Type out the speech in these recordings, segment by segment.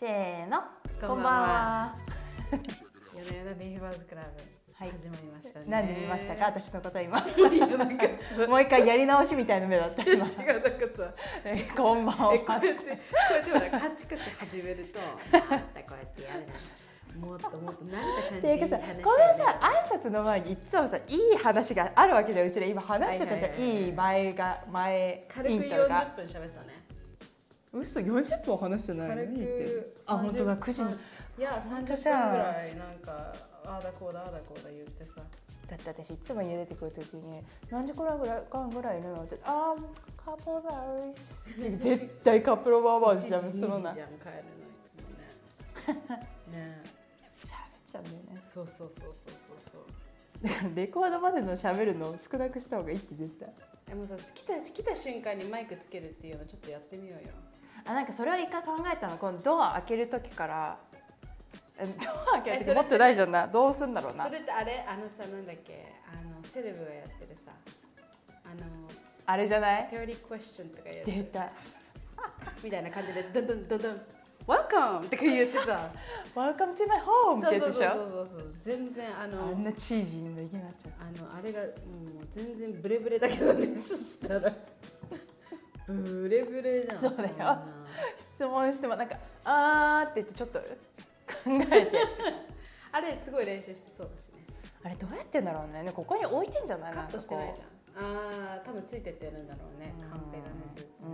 せーの。ここんばんは。夜な夜なビーフバーズクラブ、はい。始まりましたね。なんで見ましたか？私のこと今。もう一回やり直しみたいな目だった今。違うなんかさ、えこんばんは。えこうやってこうやってほらカチカチ始めると、こうやってやるの。もっともっと慣れた感じでいい話このだよねさ挨拶の前にいつもさいい話があるわけじゃんうちら。今話してたじゃん。はいはい前が前軽くイントロが。40分喋ってたね。嘘40分話してない軽くあ本当だ。9時に。いや本当30じゃん分ぐらいなんかああだこうだああだこうだ言ってさ。だって私いつも家出てくるときに何時くらいぐらい間ぐらいいるのってあーカップルバーズ絶対カップルバーズじゃん1時そのな。2時じゃん帰るのいつもね。ね。喋っちゃうんだよね。そうそうそうそうそうそう。だからレコードまでの喋るのを少なくした方がいいって絶対。でもさ来た来た瞬間にマイクつけるっていうのちょっとやってみようよ。あなんかそれを一回考えたの。このドア開ける時から。え ドア開ける持ってないじゃんな。どうすんだろうな。それってあれ？あのさなんだっけ？あのセレブがやってるさ。あのあれじゃない？30 question とかや出つた。みたいな感じでドンドンドンドン。Welcome とか言ってさ。Welcome to my home ってやつでしょそうそう。そうそう全然あのあんなチージーな意見になっちゃう。あのあれがもう全然ブレブレだけどね。そしたらブレブレじゃんそうだよ。質問してもなんかあーって言ってちょっと考えて。あれすごい練習してそうだしね。あれどうやってんだろうね。ねここに置いてんじゃない？カットしてないじゃゃん。ああ多分ついてってるんだろうね。カンペがねずっとね。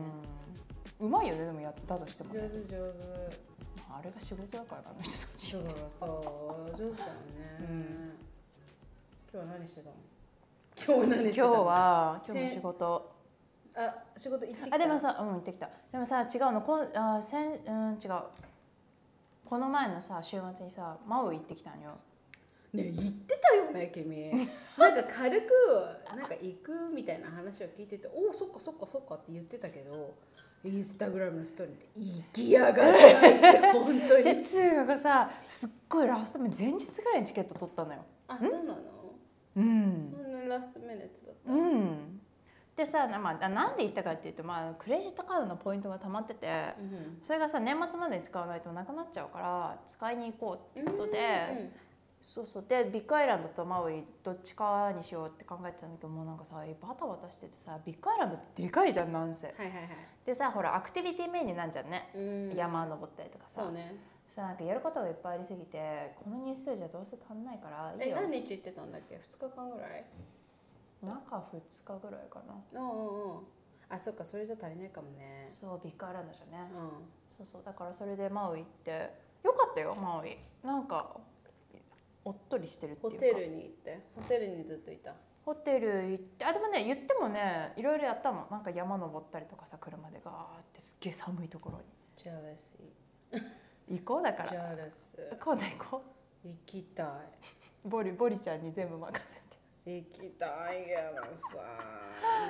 うまいよねでもやったとしても、ね、上手上手。あれが仕事だからなあの人たちだからさ上手だよね、うん。今日は何してたの？今日は何今日してたの？は今日も仕事あ仕事行ってきた。あでもさうん行ってきた。でもさ違うの。こんあせんうん違う。この前のさ週末にさマウイ行ってきたんよ。ね言ってたよね君。なんか軽くなんか行くみたいな話を聞いてておおそっかそっかそっかって言ってたけどインスタグラムのストーリーで行きやがって 本当に。でつうがさすっごいラスト前前日ぐらいにチケット取ったのよ。あそうなの、うん。そんなラストミネッツだった、うんでさな,、まあ、なんで行ったかっていうと、まあ、クレジットカードのポイントがたまっててうんそれがさ年末までに使わないとなくなっちゃうから使いに行こうってことで、そうそう。でビッグアイランドとマウイどっちかにしようって考えてたんだけどもうなんかさバタバタしててさビッグアイランドってでかいじゃんなんせ。はいはいはい。でさほらアクティビティメインになんじゃんね、うん。山登ったりとかさ。そうね。そしたらなんかやることがいっぱいありすぎてこの日数じゃどうせ足んないからいいよ。え何日行ってたんだっけ？2日間ぐらい？中2日ぐらいかな。うんうんうん。あそっかそれじゃ足りないかもね。そうビッグアイランドじゃね、うん。そうそうだからそれでマウイ行って。よかったよマウイ。なんかおっとりしてるっていうか。ホテルに行って。ホテルにずっといた。ホテル行って。あでもね言ってもねいろいろやったの。なんか山登ったりとかさ車でガーってすっげえ寒いところジャラシに行こうだから。ージャラス。今度行こ行きたい。うボリボリちゃんに全部任せて行きたいけどさ。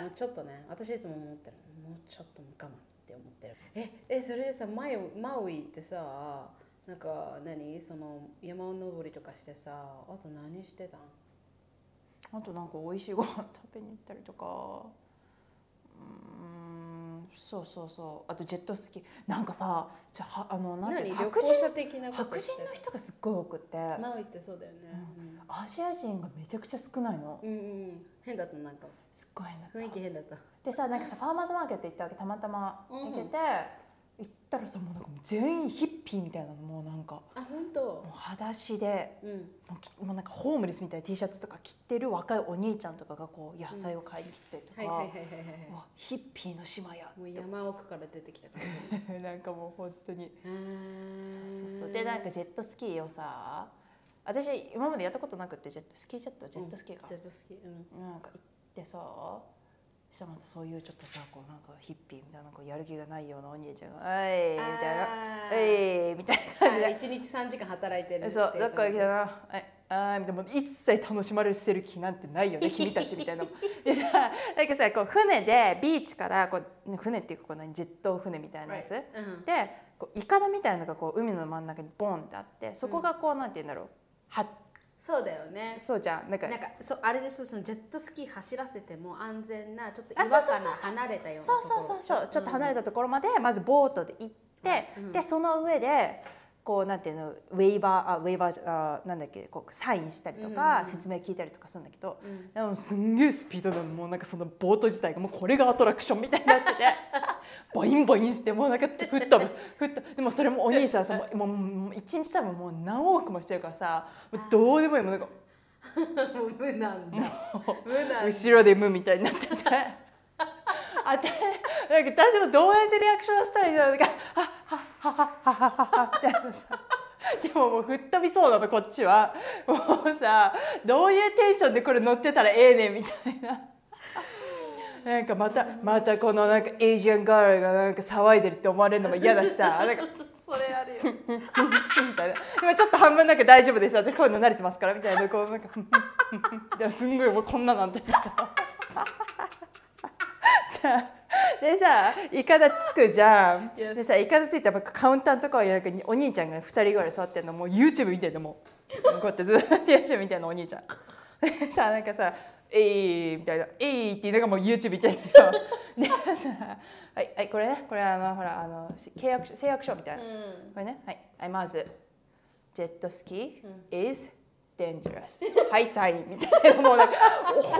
もうちょっとね私いつも思ってる。もうちょっと我慢って思ってる。ええそれでさマウマウイってさなんか何？その山登りとかしてさあと何してたん？あとなんか美味しいご飯食べに行ったりとか。うーんそうそうそう。あとジェットスキー。なんかさじゃああのなんていう何？旅の白人行者的なこと白してる人の人がすっごい多くって。マウイってそうだよね、アジア人がめちゃくちゃ少ないの。うん、うん。うん変だったなんか。すっごい変だった。雰囲気変だった。でさなんかさファーマーズマーケット行ったわけたまたま行けて、行ったらさもうなんか全員ヒッピーみたいなのもうなんかあ本当？もう裸足でうん。もうきもうなんかホームレスみたいな T シャツとか着てる若いお兄ちゃんとかがこう野菜を買いに来たりとか、はいはいはいはいはいわヒッピーの島やもう山奥から出てきた感じ。なんかもう本当に。そうそうそう。でなんかジェットスキーをさ私今までやったことなくってジェットスキージェットジェットスキーか、ジェットスキー。うん。なんか行ってさそしたらまたそういうちょっとさこうなんかヒッピーみたいなこうやる気がないようなお兄ちゃんが「はい」みたいな「あーえい」みたいな感じで。あ一日三時間働いてるそううどっか感じ来たな「はいあー」みたいなもう一切楽しまれてる気なんてないよね 君たちみたいな。でさなんかさこう船でビーチからこう船っていうかこう何ジェット船みたいなやつ、うん。でこうイカダみたいなのがこう海の真ん中にボンってあってそこがこう、なんて言うんだろうはそうだよね。そうじゃんなんかなんかそうあれですそのジェットスキー走らせても安全なちょっとあ岩そうそうそう。から離れたようなそうところ。そうそうそうちょっと離れたたところまでまずボートで行ってて、でその上でこうなんていうのウェイバーあウェイバーじゃあなんだっけこうサインしたりとか、説明聞いたりとかするんだけど、でもすんげえスピードなのもうなんかそのボート自体がもうこれがアトラクションみたいになってて ボインボインしてもうなんか吹っ飛ぶ吹っ飛ぶでもそれもお兄さんさもうもう一日多分もう何往復もしてるからさどうでもいいもうなんか。無なんだ。無なんだ後ろで無みたいになってて。あてなんか私もどうやってリアクションしたらいいんだろうなんか「はっはははっはっはっは」みたいなさでももう吹っ飛びそうなのこっちはもうさどういうテンションでこれ乗ってたらええねんみたいな。なんかまたまたこのなんかエイジアンガールがなんか騒いでるって思われるのも嫌だしさなんかそれあるよみたいな今ちょっと半分なんか大丈夫です私こういうの慣れてますからみたいなこうなんかすんごいもうこんななんてなんかじゃあ でさイカダつくじゃん. でさイカダついたらカウンターのところになんかお兄ちゃんが2人ぐらい座ってんのも。う YouTube 見てんのも。うこうやってずっと YouTube 見てんのお兄ちゃん。でさなんかさ「えい」みたいな「えい」って言いながらもう YouTube 見てんのよ。でさ「はい、はい、これね。これあのほらあの契約書誓約書みたいな、これね。はい、はい、まずジェットスキー is dangerous. はいサイン。みたいな。もうなんか本当に大丈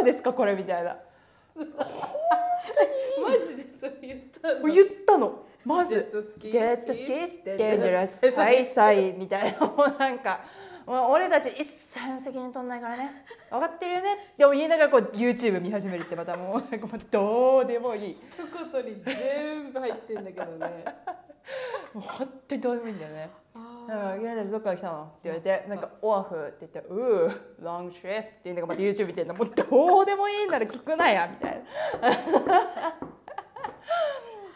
夫ですか？これみたいなマジでそう言ったの。言ったの。まず。ジェットスキー。スキー is dangerous dangerous はいサインみたいな。もうなんか。俺たち一切責任取んないからね。分かってるよね。って言いながらこう YouTube 見始めるってまたもうどうでもいい。一言に全部入ってんだけどね。もう本当にどうでもいいんだよね。あなんか「君たちどっから来たの?」って言われて「なんかオアフ」って言って「うーロングトリップ」って言うのがまた YouTube 見てんの。もうどうでもいいんなら聞くなやみたいな。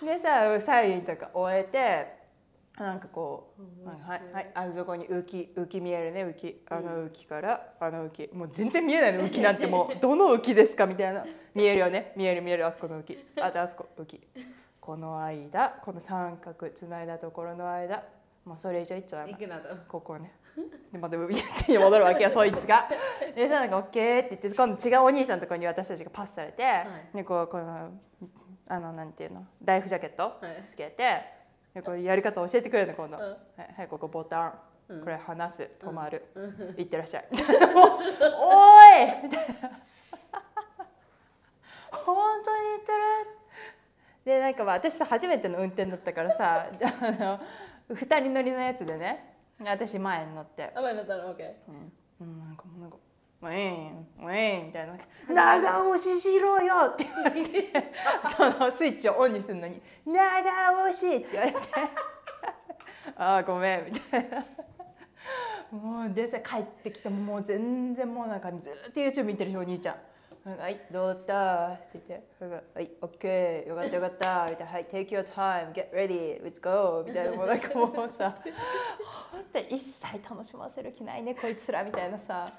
でさサインとか終えてなんかこう「はい。はいはいあそこに浮き浮き見えるね浮き。あの浮きからあの浮き。もう全然見えないの浮きなんて。もう どの浮きですか?」みたいな「見えるよね。見える見えるあそこの浮き。あとあそこ浮き」この間この三角つないだところの間もうそれ以上いっちゃダメ。行くなと。ここね。でまた家に戻るわけよそいつが。でじゃあなんか「オッケー」って言って今度違うお兄さんのところに私たちがパスされて、でこうこのあのなんていうの？ライフジャケットはい。つけて、でこうやり方教えてくれるの今度、うん。はいはいここボタン、うん。これ離す止まる、うん。いってらっしゃい。おーい！みたいな。本当に言ってる。でなんかまあ私さ初めての運転だったからさあの2人乗りのやつでね。私前に乗って。あ前になったの？OK うん、うん、なんかもうなんか「ウィーンウィーン」みたいな。なんか「長押ししろよ」って言われて。そのスイッチをオンにするのに「長押し」って言われて「ああごめん」みたいな。もうでさ帰ってきてももう全然もうなんかずっと YouTube 見てるしお兄ちゃん。はいどうだった？って言ってはい OK よかったよかった。みたいなはい Take your time get ready let's go. みたいなもうなんかもうさ本当に一切楽しませる気ないねこいつらみたいなさ。はあ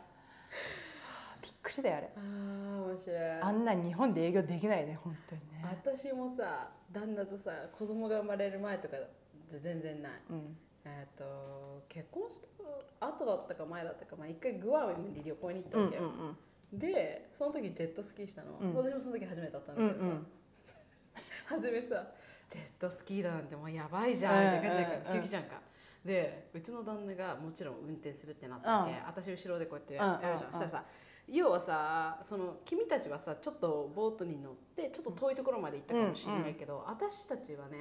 びっくりだよあれ。あー面白い。あんなん日本で営業できないね本当にね。私もさ旦那とさ子供が生まれる前とか全然ない。うん。えっ、と結婚した後だったか前だったかまあ一回グアムに旅行に行ったうんわけよ、うんでその時ジェットスキーしたの、うん。私もその時初めてだったんうんだけどさ、うん 初めさジェットスキーだなんてもうやばいじゃん。って感じうじゃんか。でうちの旦那がもちろん運転するってなったわけ、うん。私後ろでこうやってうんうんやるじゃん、うんしたらさ要はさその君たちはさちょっとボートに乗ってちょっと遠いところまで行ったかもしれないけど、私たちはね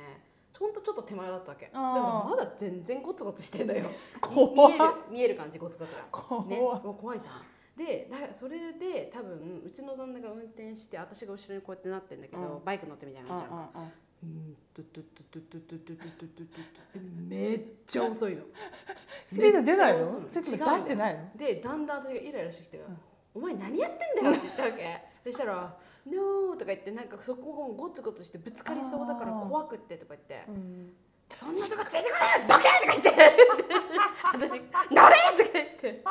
ほんとちょっと手前だったわけ。であーもさまだ全然ゴツゴツしてんだよ。怖見える見える感じゴツゴツが。怖ね、もう怖いじゃんでだそれで多分うちの旦那が運転して私が後ろにこうやってなってんだけど、うん、バイク乗ってみたいな感じなのか。うんうんめっちゃ遅いのスピード出ないのスピ出してないのでだんだん私がイライラしてきて「お前何やってんだよ」って言ったわけそしたら「NO」とか言ってなんかそこがゴツゴツしてぶつかりそうだから怖くってとか言って「そんなとこ連れてこないよどけ!」とか言って「私乗れ!」とか言って。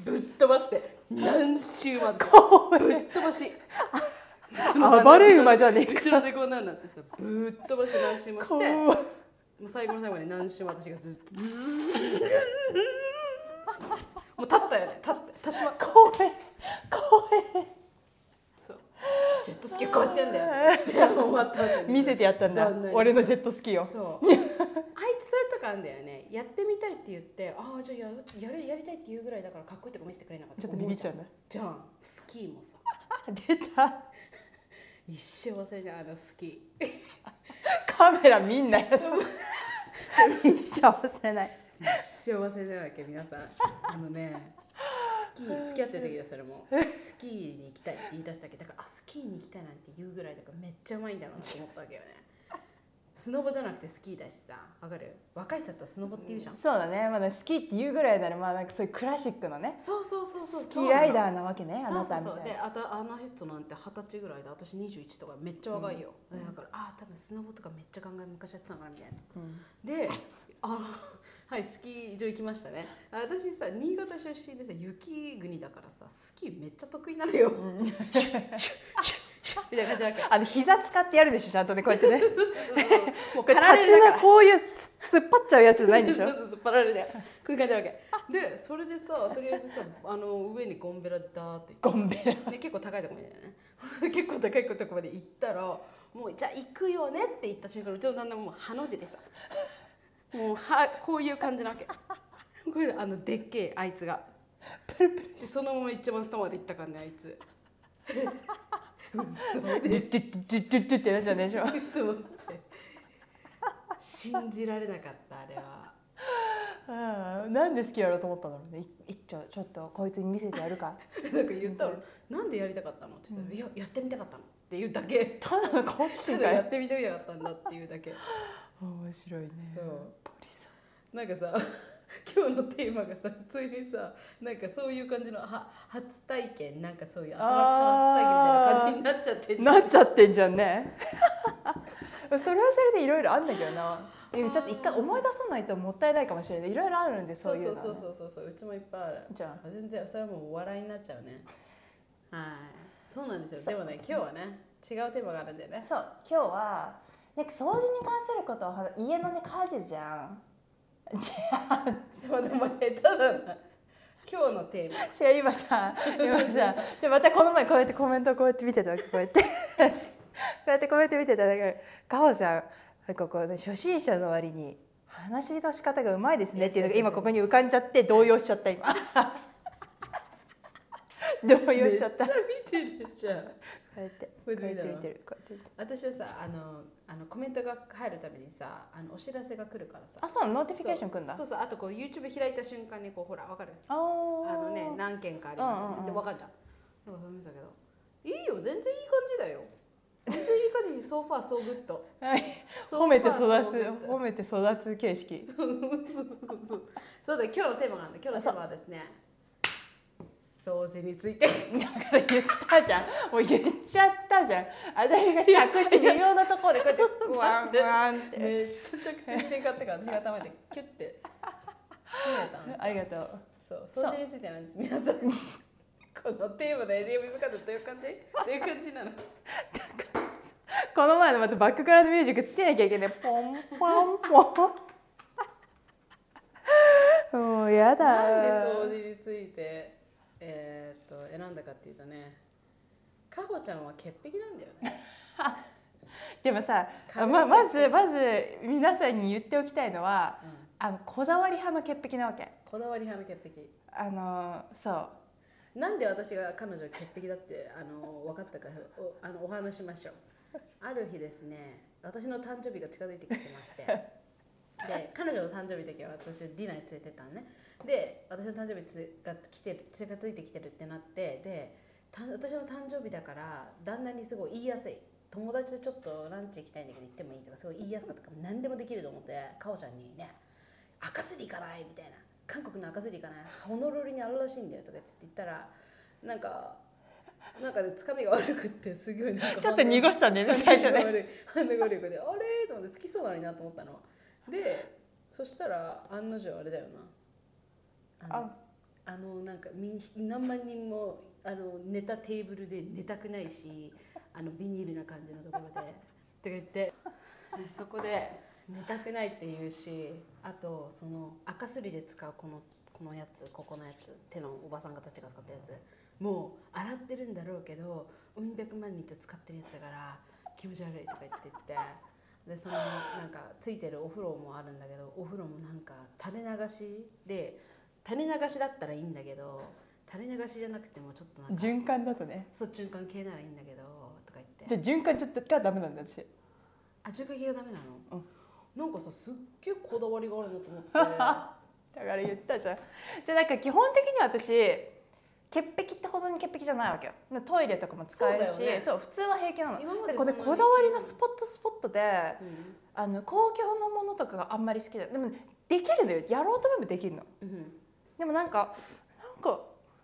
ぶっ飛ばして何周も私ぶっ飛ばし。暴れ馬じゃねえか。後ろでこんなんなってさぶっ飛ばして何周もしてもう最後の最後まで何周も私がずっとズーッもう立ったよね立立ちま怖い怖いそうジェットスキーこうやってんだよ」って終わった見せてやったんだ。俺のジェットスキーを。そう。あいつそういうとこあんだよね。やってみたいって言ってああじゃあややるやりたいって言うぐらいだからかっこいいとこ見せてくれなかった。ちょっとビビっちゃうんだ。じゃん。スキーもさ。出た。一生忘れない。あのスキカメラ見んなよ。一生忘れない。ー一生忘れないわけ皆さん。あのねスキー付き合ってる時だよそれも。スキーに行きたいって言い出したわけ？だからあスキーに行きたいなんて言うぐらいだからめっちゃうまいんだろうなと思ったわけよね。スノボじゃなくてスキーだしさ。わかる？若い人だったらスノボって言うじゃん、そうだね。まだ好きって言うぐらいならまあなんかそういうクラシックのね。そうそうそうそうスキーライダーーなわけねあそうそうそう。なたみたいな。であたあの人なんて二十歳ぐらいで私21とかめっちゃ若いよ、だからあ多分スノボとかめっちゃ考え昔やってたのかなみたいな。さうん。であはいスキー場行きましたね。あ私さ新潟出身でさ雪国だからさスキーめっちゃ得意なのよ、みたいな感じだけあの膝使ってやるでしょちゃんとねこうやってね。もうこれパラレ立ちルだから。のこういうつ突っ張っちゃうやつじゃないんでしょ？そうそうそうパラレルでこういう感じなわけ。でそれでさとりあえずさあの上にゴンベラダーってゴンベラ。ね、結構高いところまでね。結構高いとこまで行ったらもうじゃあ行くよねって言った瞬間うちの旦那もうハの字でさもうはこういう感じなわけ。これあのでっけえあいつが。でそのまま一番下まで行ったからねあいつ。嘘ドゥッドゥッドゥッドゥッドゥッってなっちゃうんでしょと思って信じられなかったあれはああなんで好きやろうと思ったんだろうねいいっちょちょっとこいつに見せてやるかなんか言ったら「なんでやりたかったの?」って言ったら「いややってみたかったの」っていうだけただの好奇た心だやってみたかったんだっていうだけ面白いね。そう。ポリさなんかさ 今日のテーマがさ普通にさなんかそういう感じのは初体験なんかそういうアトラクション初体験みたいな感じになっちゃってんじゃん。なっちゃってんじゃんね。それはそれでいろいろあんだけどな。ちょっと一回思い出さないともったいないかもしれない。いろいろあるんでそうういううの。はねそうそうそうそううちもいっぱいある。じゃあ。全然それはもうお笑いになっちゃうね。はい。そうなんですよ。でもね今日はね違うテーマがあるんだよね。そう。今日はなんか掃除に関することを話家のね家事じゃん。じゃあでもでも下手だな。今日のテーマ。違う今さ今さじゃまたこの前こうやってコメントをこうやって見てたわけこうやって。こうやってコメント見てただけかほちゃんなんかこうね初心者の割に話の仕方がうまいですねっていうのが今ここに浮かんじゃって動揺しちゃった今。動揺しちゃった。こ めっちゃ見てるじゃんうやってこうやって見てるこうやって見てる。私はさあのあのコメントが入るためにさあのお知らせが来るからさ。あそう notification 来んだ。そうそうそうあとこう YouTube 開いた瞬間にこうほらわかるあのね何件かあります、うんうんうん。でわかるじゃん。なんかそう見たけどいいよ全然いい感じだよ。全然いい感じ so far so good はい 褒めて育つ褒めて育つ形式。そうそうそうそう。そうだ今日のテーマがあるんだ。今日のテーマはですね掃除についてだから言ったじゃん。もう言っちゃったじゃん。私が着地微妙なところでこうやってグワングワンって。めっちゃ着地してんかったから私が頭でキュッて締めたんですありがとう。そう。掃除についてなんです。皆さんこのテーマで ADM 使ってどういう感じ？どういう感じなの？この前のまたバックグラウンドミュージックつけなきゃいけない。ポンポンポン。もうやなんでだ。掃除について？えーっと選んだかっていうとねかほちゃんは潔癖なんだよね。でもさ壁ままずまず皆さんに言っておきたいのはうん。あのこだわり派の潔癖なわけ。こだわり派の潔癖。あのそう。なんで私が彼女が潔癖だってあの分かったかおあのお話ししましょう。ある日ですね私の誕生日が近づいてきてまして。で彼女の誕生日の時は私ディナーに連れてったのねで私の誕生日つが来てる近づいてきてるってなってでた私の誕生日だから旦那にすごい言いやすい。友達とちょっとランチ行きたいんだけど行ってもいいとかすごい言いやすかったから何でもできると思ってかおちゃんにね赤すり行かないみたいな。韓国の赤すり行かない。ホノルルにあるらしいんだよとかって言ったらなんかなんかねつかみが悪くってすごいなんかちょっと濁したね最初ね。ね反応が悪いであれと思って好きそうなのになと思ったの。でそしたら案の定あれだよなあのあのなんかみん何万人もあの寝たテーブルで寝たくないしあのビニールな感じのところで。とか言って。でそこで寝たくないって言うしあとその赤すりで使うこのこのやつここのやつ手のおばさんがたちが使ったやつ。もう洗ってるんだろうけどうん百万人と使ってるやつだから気持ち悪いとか言って言って。でそのなんかついてるお風呂もあるんだけどお風呂もなんか垂れ流しで垂れ流しだったらいいんだけど垂れ流しじゃなくてもちょっとなんか循環だとね。そっち循環系ならいいんだけどとか言って。じゃあ循環ちょっとがダメなんだ私。あ循環系がダメなの、うん。なんかさすっげえこだわりがあるなと思って。だから言ったじゃん。じゃあなんか基本的に私潔癖ってほどに潔癖じゃないわけよ。でトイレとかも使えるしそうね。そう普通は平気なの。今までこれこだわりのスポットスポットでうん。あの公共のものとかがあんまり好きじゃない。でもできるのよ。やろうと思えばできるの。うんでもなんかなんか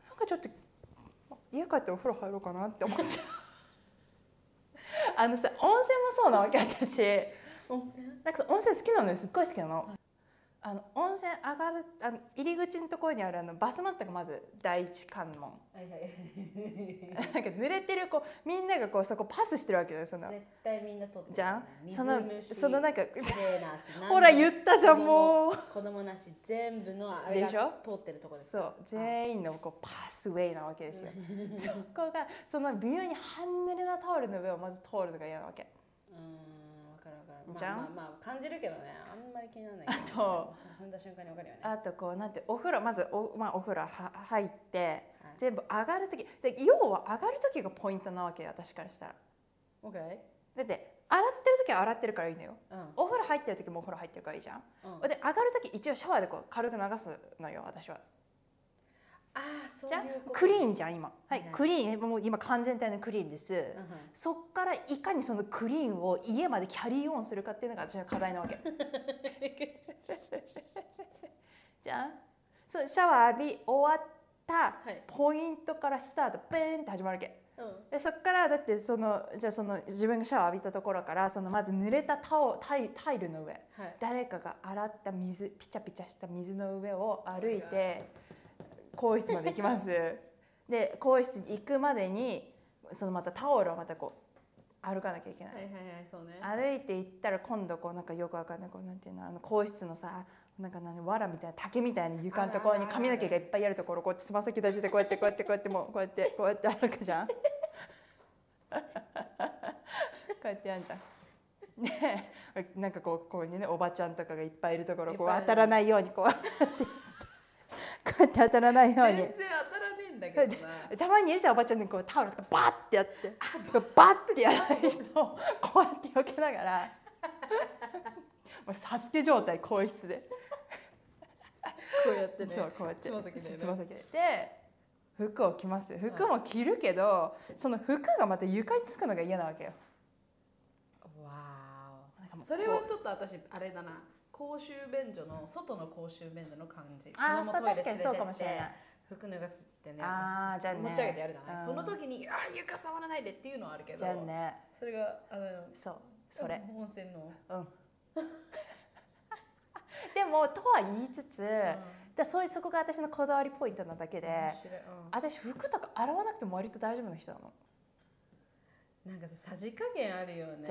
なんかちょっと家帰ってお風呂入ろうかなって思っちゃう。あのさ温泉もそうなわけ私。温泉？なんかさ温泉好きなのよ。すっごい好きなの。あの温泉上がるあの入り口のところにあるあのバスマットがまず第一関門。はいはい。なんか濡れてるこうみんながこうそこパスしてるわけよその。絶対みんな撮ってる。じゃん。水その虫そのなんか ほら言ったじゃんも。うう。子供なし全部のあれでしょ？が通ってるところです。そう。全員のこうパスウェイなわけですよ。そこがその微妙に半濡れなタオルの上をまず通るのが嫌なわけ。うーんわかるわかる。じゃん？まあまあまあ感じるけどねまり気にならないあと踏んだ瞬間にわかるよね。あとこうなんてお風呂まずお,、まあ、お風呂は入ってはい。全部上がる時で要は上がる時がポイントなわけよ私からしたら。OK だって洗ってる時は洗ってるからいいのよ。うん。お風呂入ってる時もお風呂入ってるからいいじゃん。うん。で上がる時一応シャワーでこう軽く流すのよ私はじゃクリーンじゃん今。はい。はいクリーン。もう今完全体のクリーンです。うんうん。そっからいかにそのクリーンを家までキャリーオンするかっていうのが私の課題なわけ。じゃんそうシャワー浴び終わったはい。ポイントからスタートペーンって始まるわけ。うん。でそこからだってそのじゃあその自分がシャワー浴びたところからそのまず濡れたタオタイタイルの上。はい。誰かが洗った水ピチャピチャした水の上を歩いて更衣室まで行きます。で更衣室に行くまでにそのまたタオルをまたこう歩かなきゃいけない、はいはいはいそうね。歩いて行ったら今度こうなんかよくわかんないこうなんていうのあの更衣室のさなんか何藁みたいな竹みたいな床のところに髪の毛がいっぱいあるところこうつま先立ちでこうやってこうやってこうやってもうこうやってこうやって歩くじゃん。こうやってやんじゃん。ねなんかこうこうにねおばちゃんとかがいっぱいいるところこう当たらないようにこうやってこうやって当たらないように。全然当たらねえんだけどな。たまにいるじゃんおばちゃんにこうタオルとかバッてやって。バッてやらないとこうやって避けながら。もうサスケ状態更衣室で、こうやってねそうこうやって。つま先でね。つま先で。で服を着ます。服も着るけど、その服がまた床につくのが嫌なわけよ。わそれはちょっと私あれだな公衆便所の外の公衆便所の感じ。あそう確かにそうかもしれない。服脱がすってねあーじゃあね。持ち上げてやるじゃない、うん。その時に「あー床触らないで」っていうのはあるけど。じゃあね。それがあのそうそれ。温泉の、うん。でもとは言いつつ、でそういうそこが私のこだわりポイントなだけで、うん。私服とか洗わなくても割と大丈夫な人なのなんかささじ加減あるよね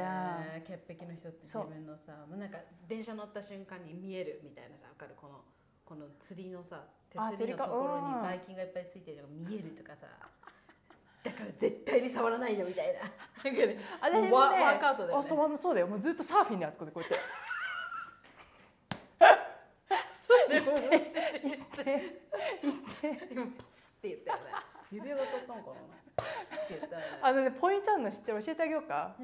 潔癖の人って自分のさもうなんか電車乗った瞬間に見えるみたいなさわかる？このこの釣りのさ手あ釣りのところに釣りかうんバイキンがいっぱいついてるのが見えるとかさだから絶対に触らないのみたいな。なんかね私もねワワークアウトだよね。あそうそうだよ。もうずっとサーフィンであそこでこうやって。それ面白い。行って行って。でもパスって言ったよね指輪が取ったのかなパスって言ったあのねポイントあるの知ってる？教えてあげようか。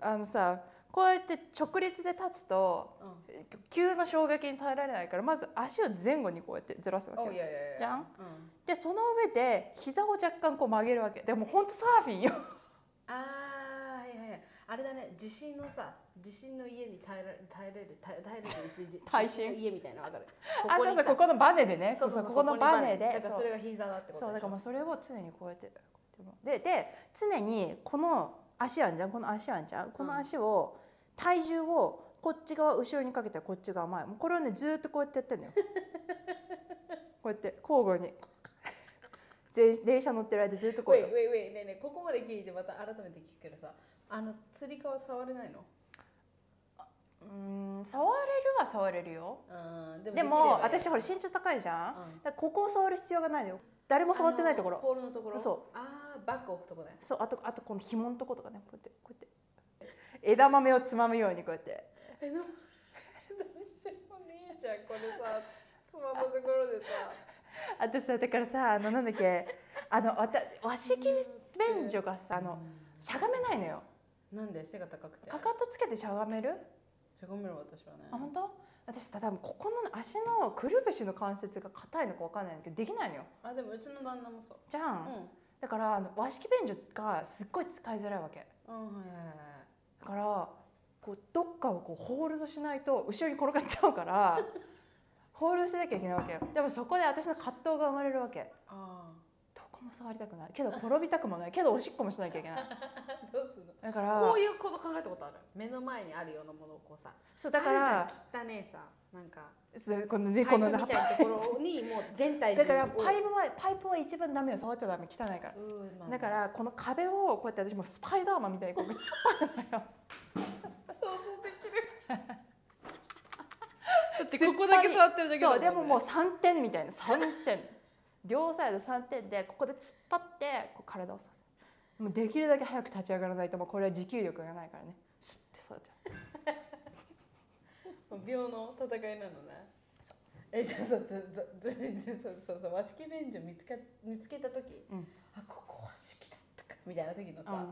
あのさこうやって直立で立つとうん急な衝撃に耐えられないからまず足を前後にこうやってずらすわけ。じゃん？うん。でその上で膝を若干こう曲げるわけ。でもほんとサーフィンよ。ああはいはいはい。あれだね地震のさ地震の家に耐えら耐えれる耐え耐えれる地 震？の家みたいなのわかる？あそうそうここのバネでね。そうそうここのバネで。だからそれが膝だってことそうだからももうそれを常にこうやってでで常にこの足あんじゃんこの足あんじゃんこの足を、体重をこっち側後ろにかけてこっち側前。もうこれをねずーっとこうやってやってんのよ。こうやって交互に。で電車乗ってる間ずっとこうよウェイウェイウェイねえねえここまで聞いてまた改めて聞くけどさあの釣り革触れないの？ううん触れるは触れるよ。うんででも私ほら身長高いじゃん、うん。ここを触る必要がないのよ。誰も触ってないところ。ポールのところ？そう。ああバッグ置くとこね。そうあとあとこの紐のとことかね。こうやってこうやって。枝豆をつまむようにこうやって。え どうしようもねえじゃんこれさ。つまんだところでさ。あとさだからさあのなんだっけ。あのわた和式便所がさあのしゃがめないのよ。なんで？背が高くて。かかとつけてしゃがめる？しゃがめる私はねあ本当？私さ多分ここの足のくるぶしの関節が硬いのかわかんないんだけどできないのよ。あでもうちの旦那もそう。じゃん、うん。だからあの和式便所がすっごい使いづらいわけ。うんはいはいはいだからこうどっかをこうホールドしないと後ろに転がっちゃうから ホールドしなきゃいけないわけよ。でもそこで私の葛藤が生まれるわけ。あどこも触りたくない。けど転びたくもない。けどおしっこもしなきゃいけない。あ どうすんの？だからこういうこと考えたことある？目の前にあるようなものをこうさそうだからじゃん。汚ねえさなんかこのねパイプこのみたいなところにもう全体重だからをパイプはパイプは一番ダメよ触っちゃダメ汚いから。だからこの壁をこうやって私もスパイダーマンみたいにこう突っ張るのよ。想像できる。だってここだけ座ってるだけだそうでももうう3点みたいな。3点両サイド3点でここで突っ張ってこう体をさせもうできるだけ早く立ち上がらないともうこれは持久力がないからね。シュッてそうやって 秒の戦いなのね。えじゃあさじゃじゃじゃそうそうそう和式便所見つか見つけた時、うんあここ和式だったかみたいな時のさ、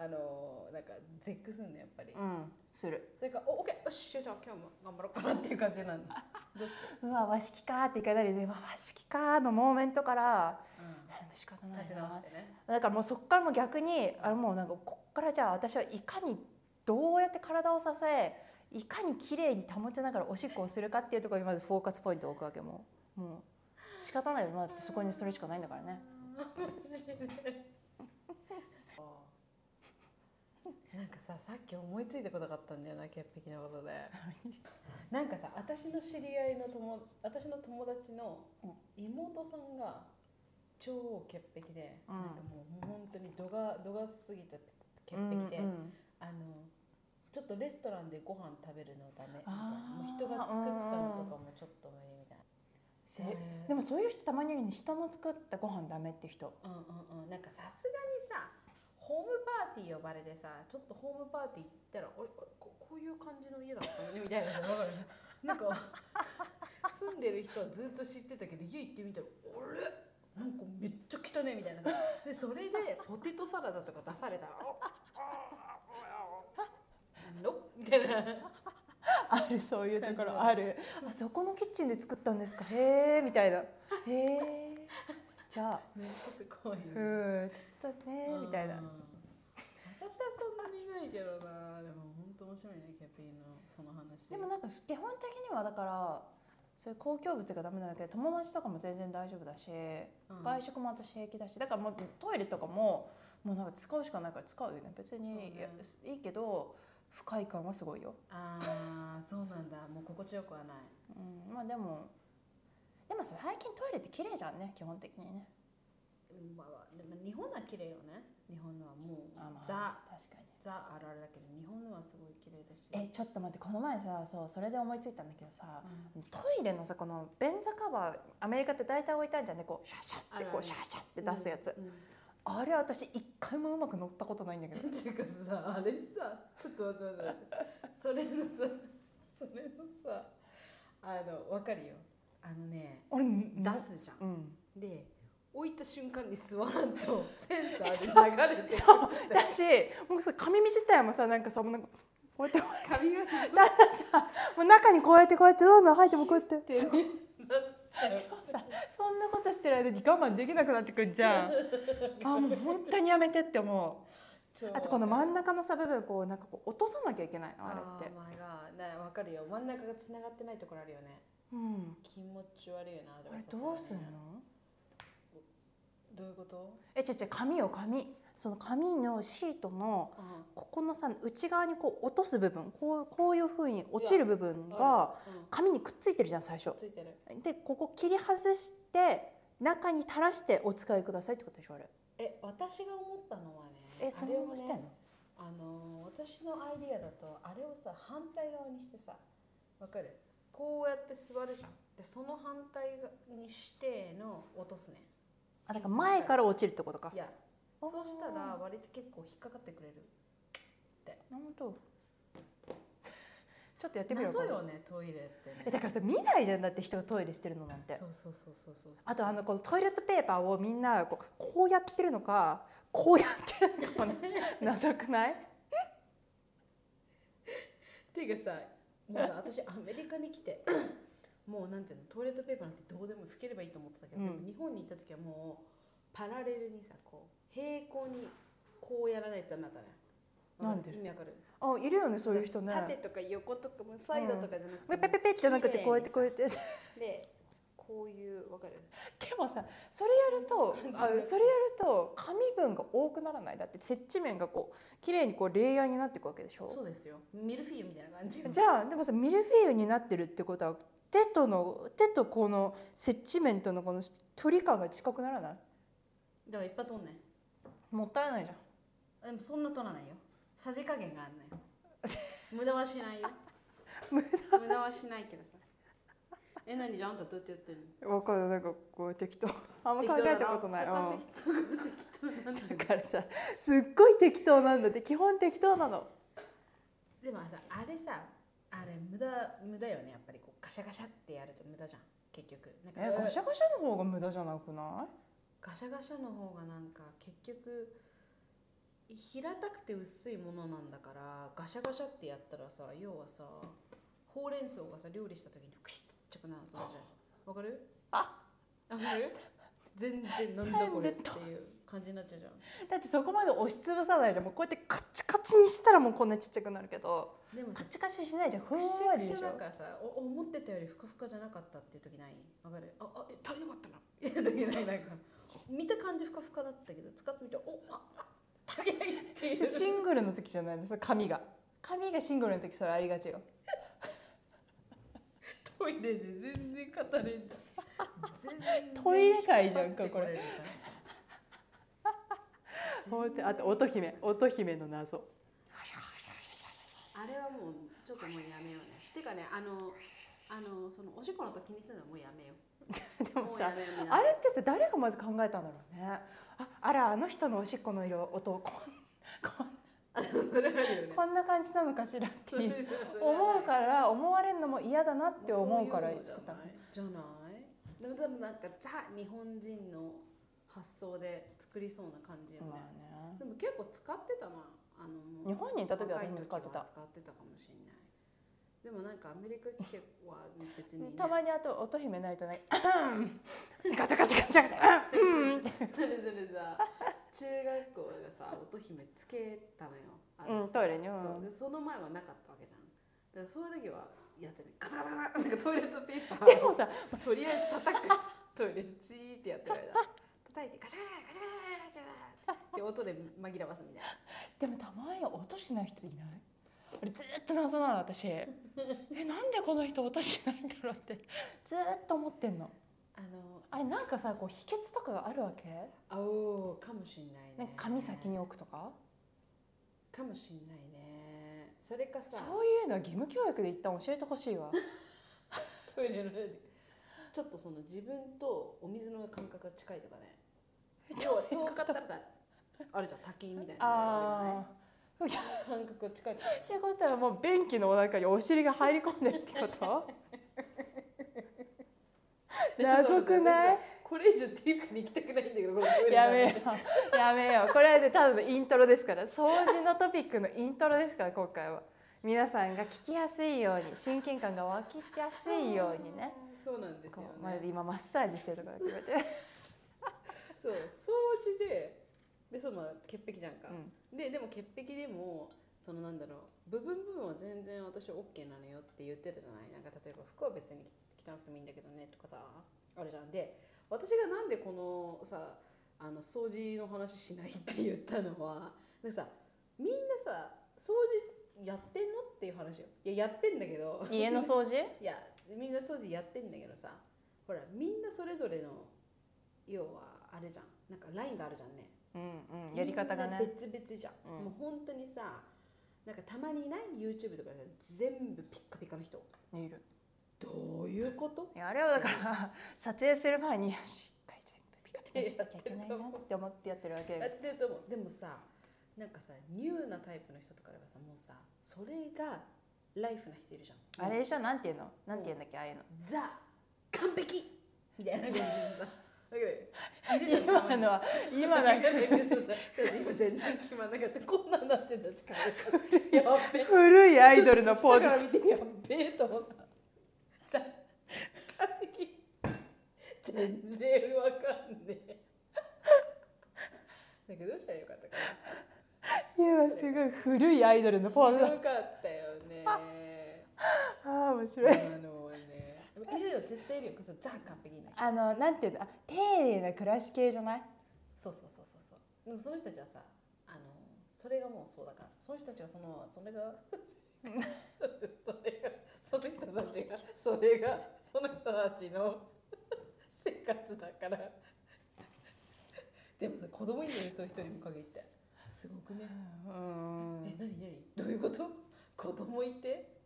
あのなんか絶句すんのやっぱり、うん、うん、する。それからおオッケーよしじゃあ今日も頑張ろうかなっていう感じなんだ。どっち、うわ和式かーっていかないで、和式かーのモーメントからうあでも仕方ないん、立ちな直してね。だからもうそこからもう逆にあのもうなんかこっからじゃあ私はいかにどうやって体を支えいかに綺麗に保ちながらおしっこをするかっていうところにまずフォーカスポイントを置くわけもう。もう仕方ないよ。なってそこにそれしかないんだからね なんかささっき思いついたことがあったんだよな潔癖なことで。なんかさ私の知り合いの友私の友達の妹さんが超潔癖で、うん。なんかもう本当に度が度が過ぎた潔癖で、うんうん。あのちょっとレストランでご飯食べるのダメみたいな。もう人が作ったのとかもちょっと無理みたいな。でもそういう人たまにいるね人の作ったご飯ダメって人。うんうんうん、なんかさすがにさホームパーティー呼ばれてさちょっとホームパーティー行ったら「俺俺ここういう感じの家だったの？ね」みたいな。さわかる。なんか住んでる人はずっと知ってたけど家行ってみたら「あれ？なんかめっちゃ汚ね」みたいなさ。でそれでポテトサラダとか出されたら「のみたいなあるそういうところあるあそこのキッチンで作ったんですかへえみたいなへえじゃあねちょっと怖いよね。うんちょっとねみたいな。うん私はそんなにいないけどな。でも本当面白いねキャピーのその話。でもなんか基本的にはだからそういう公共物がダメなんだけど友達とかも全然大丈夫だし、うん。外食も私平気だしだからもうトイレとかももうなんか使うしかないから使うよね。別に、ね。いいけど不快感はすごいよ、ああそうなんだ。もう心地よくはない。うん、まあでもでもさ最近トイレって綺麗じゃんね基本的にね。うんまあまあでも日本は綺麗よね。日本のはもうあまあザ確かに。ザあるあるだけど日本のはすごい綺麗だし。えちょっと待ってこの前さそうそれで思いついたんだけどさうん。トイレのさこの便座カバーアメリカって大体置いてあるじゃんね。こうシャシャってこうシャシャって出すやつ、うんうん。あれ私一回もうまく乗ったことないんだけど。っ ていうかさあれさちょっと待って待って待って。それのさそれのさあの分かるよあのね俺出すじゃん。うん。で置いた瞬間に座らんと センサーで流れてくそう。だしもうさ髪自体もさなんかさもうなんかこうやって髪がさもう中にこうやってこうやってどんどん入ってもこうやってってそう。さそんなことしてる間に我慢できなくなってくんじゃん。あもう本当にやめてって思う。あとこの真ん中のさ部分こうなんかこう落とさなきゃいけないのあれって。あーマイガーねわかるよ。真ん中がつながってないところあるよねうん。気持ち悪いよなあれあれはさすがにどうすんの？どういうこと、え違う違う紙よ紙。その紙のシートのうん。ここのさ内側にこう落とす部分こうこういうふうに落ちる部分が紙にくっついてるじゃん最初。でここ切り外して中に垂らしてお使いくださいってことでしょあれ。え私が思ったのはねえそあれをしてんの？あの私のアイディアだとあれをさ反対側にしてさわかる？こうやって座るじゃんでその反対にしての落とすね。あだから前から落ちるってことか。いやそうしたら割と結構引っかかってくれる。なるほど。ちょっとやってみよう謎よねトイレってね。えだからさ見ないじゃんだって人がトイレしてるのなんて。そうそうそうそうそうあとあのこのトイレットペーパーをみんなこうこうやってるのかこうやってるのかもね。謎くない？ていうかさもうさ私アメリカに来て もうなんていうのトイレットペーパーなんてどうでも拭ければいいと思ってたけど、うん。でも日本に行った時はもうパラレルにさこう平行にこうやらないとダメだったね。なんで？意味わかる？あいるよねそういう人ね。縦とか横とかもサイドとかじゃなくて、ペペペペじゃなくてこうやってこうやってででこういうわかるもさそれやるとあそれやると紙分が多くならない。だって接地面がこう綺麗にこうレイヤーになっていくわけでしょ？そうですよ。ミルフィーユみたいな感じじゃあでもさミルフィーユになってるってことは手との手とこの接地面とのこの距離感が近くならない？だからいっぱい取んね。もったいないじゃん。でもそんな取らないよ。さじ加減があるのよ。無駄はしないよ。無無駄はしないけどさえ何じゃああんたどうやってやってんの？わかるなんかこう適当。あんま考えたことない。うん。そこは適当なんだだからさすっごい適当なんだって。基本適当なの。でもさあれさあれ無駄無駄よね。やっぱりこうガシャガシャってやると無駄じゃん。結局。なんかえガシャガシャの方が無駄じゃなくなガシャガシャの方がなんか結局平たくて薄いものなんだからガシャガシャってやったらさ要はさほうれん草がさ料理した時にクシュッとちっちゃくなるとじゃんわかるあわかる全然なんだこれっていう感じになっちゃうじゃんだってそこまで押しつぶさないじゃんもうこうやってカチカチにしたらもうこんなちっちゃくなるけどでもさカチカチしないじゃんふんわりでしょだからさお思ってたよりふかふかじゃなかったっていう時ないわかるああえ足りなかったなみたいな時ないなんか見た感じふかふかだったけど使ってみておあ足りないっていうシングルの時じゃないです紙が紙がシングルの時それありがちよトイレで全然語れんじゃん。全 然トイレ界じゃんか引っ張ってれあと乙姫。乙姫の謎。あれはもうちょっともうやめようね。てかねあのあのそのおしっこの音気にするのはもうやめよう。でもさあれってさ誰がまず考えたんだろうね。ああらあの人のおしっこの色音こんこん こんな感じなのかしらって思うから思われるのも嫌だなって思うから作ったのじゃない。でも多分なんかザ日本人の発想で作りそうな感じよね、まあね。でも結構使ってたな。あの日本にいた時は使ってたは使ってた。かもしれないでもなんかアメリカは別に、ね、たまにあと音姫ないとね。ガチャガチャガチャガチャ。うん。ってそれそれさ中学校がさ乙姫つけたのよ。あれうんトイレに。う。ん。そうでその前はなかったわけじゃん。だからそういう時はやってるガサガサガサなんかトイレットペーパーでもさとりあえず叩くトイレチーってやってる間叩いてガシャガシャガシャガシャガシャって音で紛らわすみたいなでもたまに音しない人いないあれずーっと謎なの私えなんでこの人音しないんだろうってずーっと思ってんのあのあれなんかさこう秘訣とかがあるわけ？あおーかもしんないね。なんか髪先に置くとか？かもしんないね。それかさそういうのは義務教育で一旦教えてほしいわ。トイレの上で。ちょっとその自分とお水の感覚が近いとかね。要は遠かったらさあるじゃん滝みたいな。ああ 感覚が近いとかってことはもう便器の中にお尻が入り込んでるってこと？謎くない？これ以上ディープに行きたくないんだけどやめよ話う。やめよう。これでただのイントロですから。掃除のトピックのイントロですから今回は。皆さんが聞きやすいように親近感が湧きやすいようにね。そうなんですよね。るで今マッサージしてるとか言って。そう掃除ででそうまあ潔癖じゃんか、ででも潔癖でもそのなんだろう部分部分は全然私は OK なのよって言ってるじゃない？なんか例えば服は別に汚くてもいいんだけどねとかさあるじゃん。で私がなんでこのさあの掃除の話しないって言ったのはなんかさみんなさ掃除やってんのっていう話よ。いややってんだけど。家の掃除？いやみんな掃除やってんだけどさほらみんなそれぞれの要はあれじゃん。なんかラインがあるじゃんね。うんうんやり方がね。別々じゃん、うん。もう本当にさなんかたまにいない？YouTube とかでさ全部ピッカピカの人。いるどういうこと？いやあれはだから 撮影する前によし一回全部ピカピカにしなきゃいけないなって思ってやってるわけやってると思う。でもさなんかさニューなタイプの人とかではさもうさそれがライフな人いるじゃん。あれでしょ？なんていうの？なんて言うんだっけああいうの？ザ完璧みたいな感じでさ。だけどいる？じゃん今のは。今のは今全然決まんなかった。こんなんなってた力やっべ。古いアイドルのポーズ。やっべえと思ったさ完璧全然わかんねえ。なんかどうしたらよかったか今すごい古いアイドルのポーズだなよかったよね。ああ面白い。あのね。いるよ絶対いるよ。そうザ完璧な人。あのなんていうの？あ丁寧な暮らし系じゃない？そうそうそうそうそう。でもその人たちはさあのそれがもうそうだから。その人たちはそのそれが それがその人たちがそれがその人たちの生活だから。でもさ子供いるのにそういう人にも限って。すごくね。うん。え何何？どういうこと？子供いて？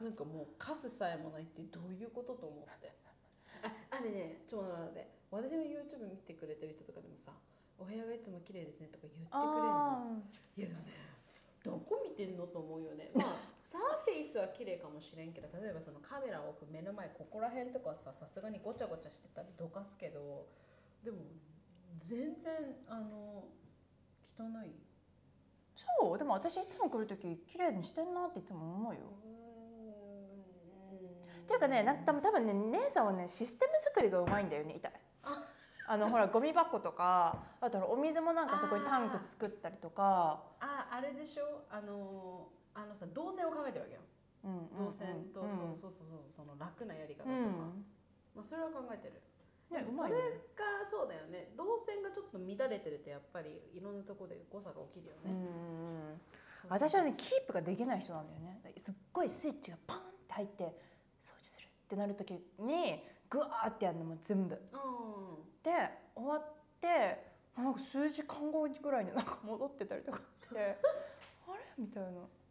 なんかもう数さえもないってどういうことと思って？ああでねちょっと待って。私の YouTube 見てくれてる人とかでもさお部屋がいつも綺麗ですねとか言ってくれるの。あいやでもねどこ見てんのと思うよね。まあサーフェイスは綺麗かもしれんけど例えばそのカメラを置く目の前ここら辺とかささすがにごちゃごちゃしてたりどかすけどでも全然あの汚い。そうでも私いつも来る時綺麗にしてんなっていつも思うよ。っていうかねなんか多分ね姉さんはねシステム作りがうまいんだよね痛い。あ。あのほらゴミ箱とかあとお水もなんかそこにタンク作ったりとか。ああれでしょ？あのあのさ動線を考えてるわけよ。うんうんうん。動線と、うん。そうそうそうそうその楽なやり方とか、うん。まあ、それは考えてる。ねでもそれがそうだよね。動線がちょっと乱れてるとやっぱりいろんなところで誤差が起きるよね、私はねキープができない人なんだよね。すっごいスイッチがパンって入って掃除するってなる時にグワーってやるのも全部。うで終わってなんか数時間後ぐらいになんか戻ってたりとかして あれ？みたいな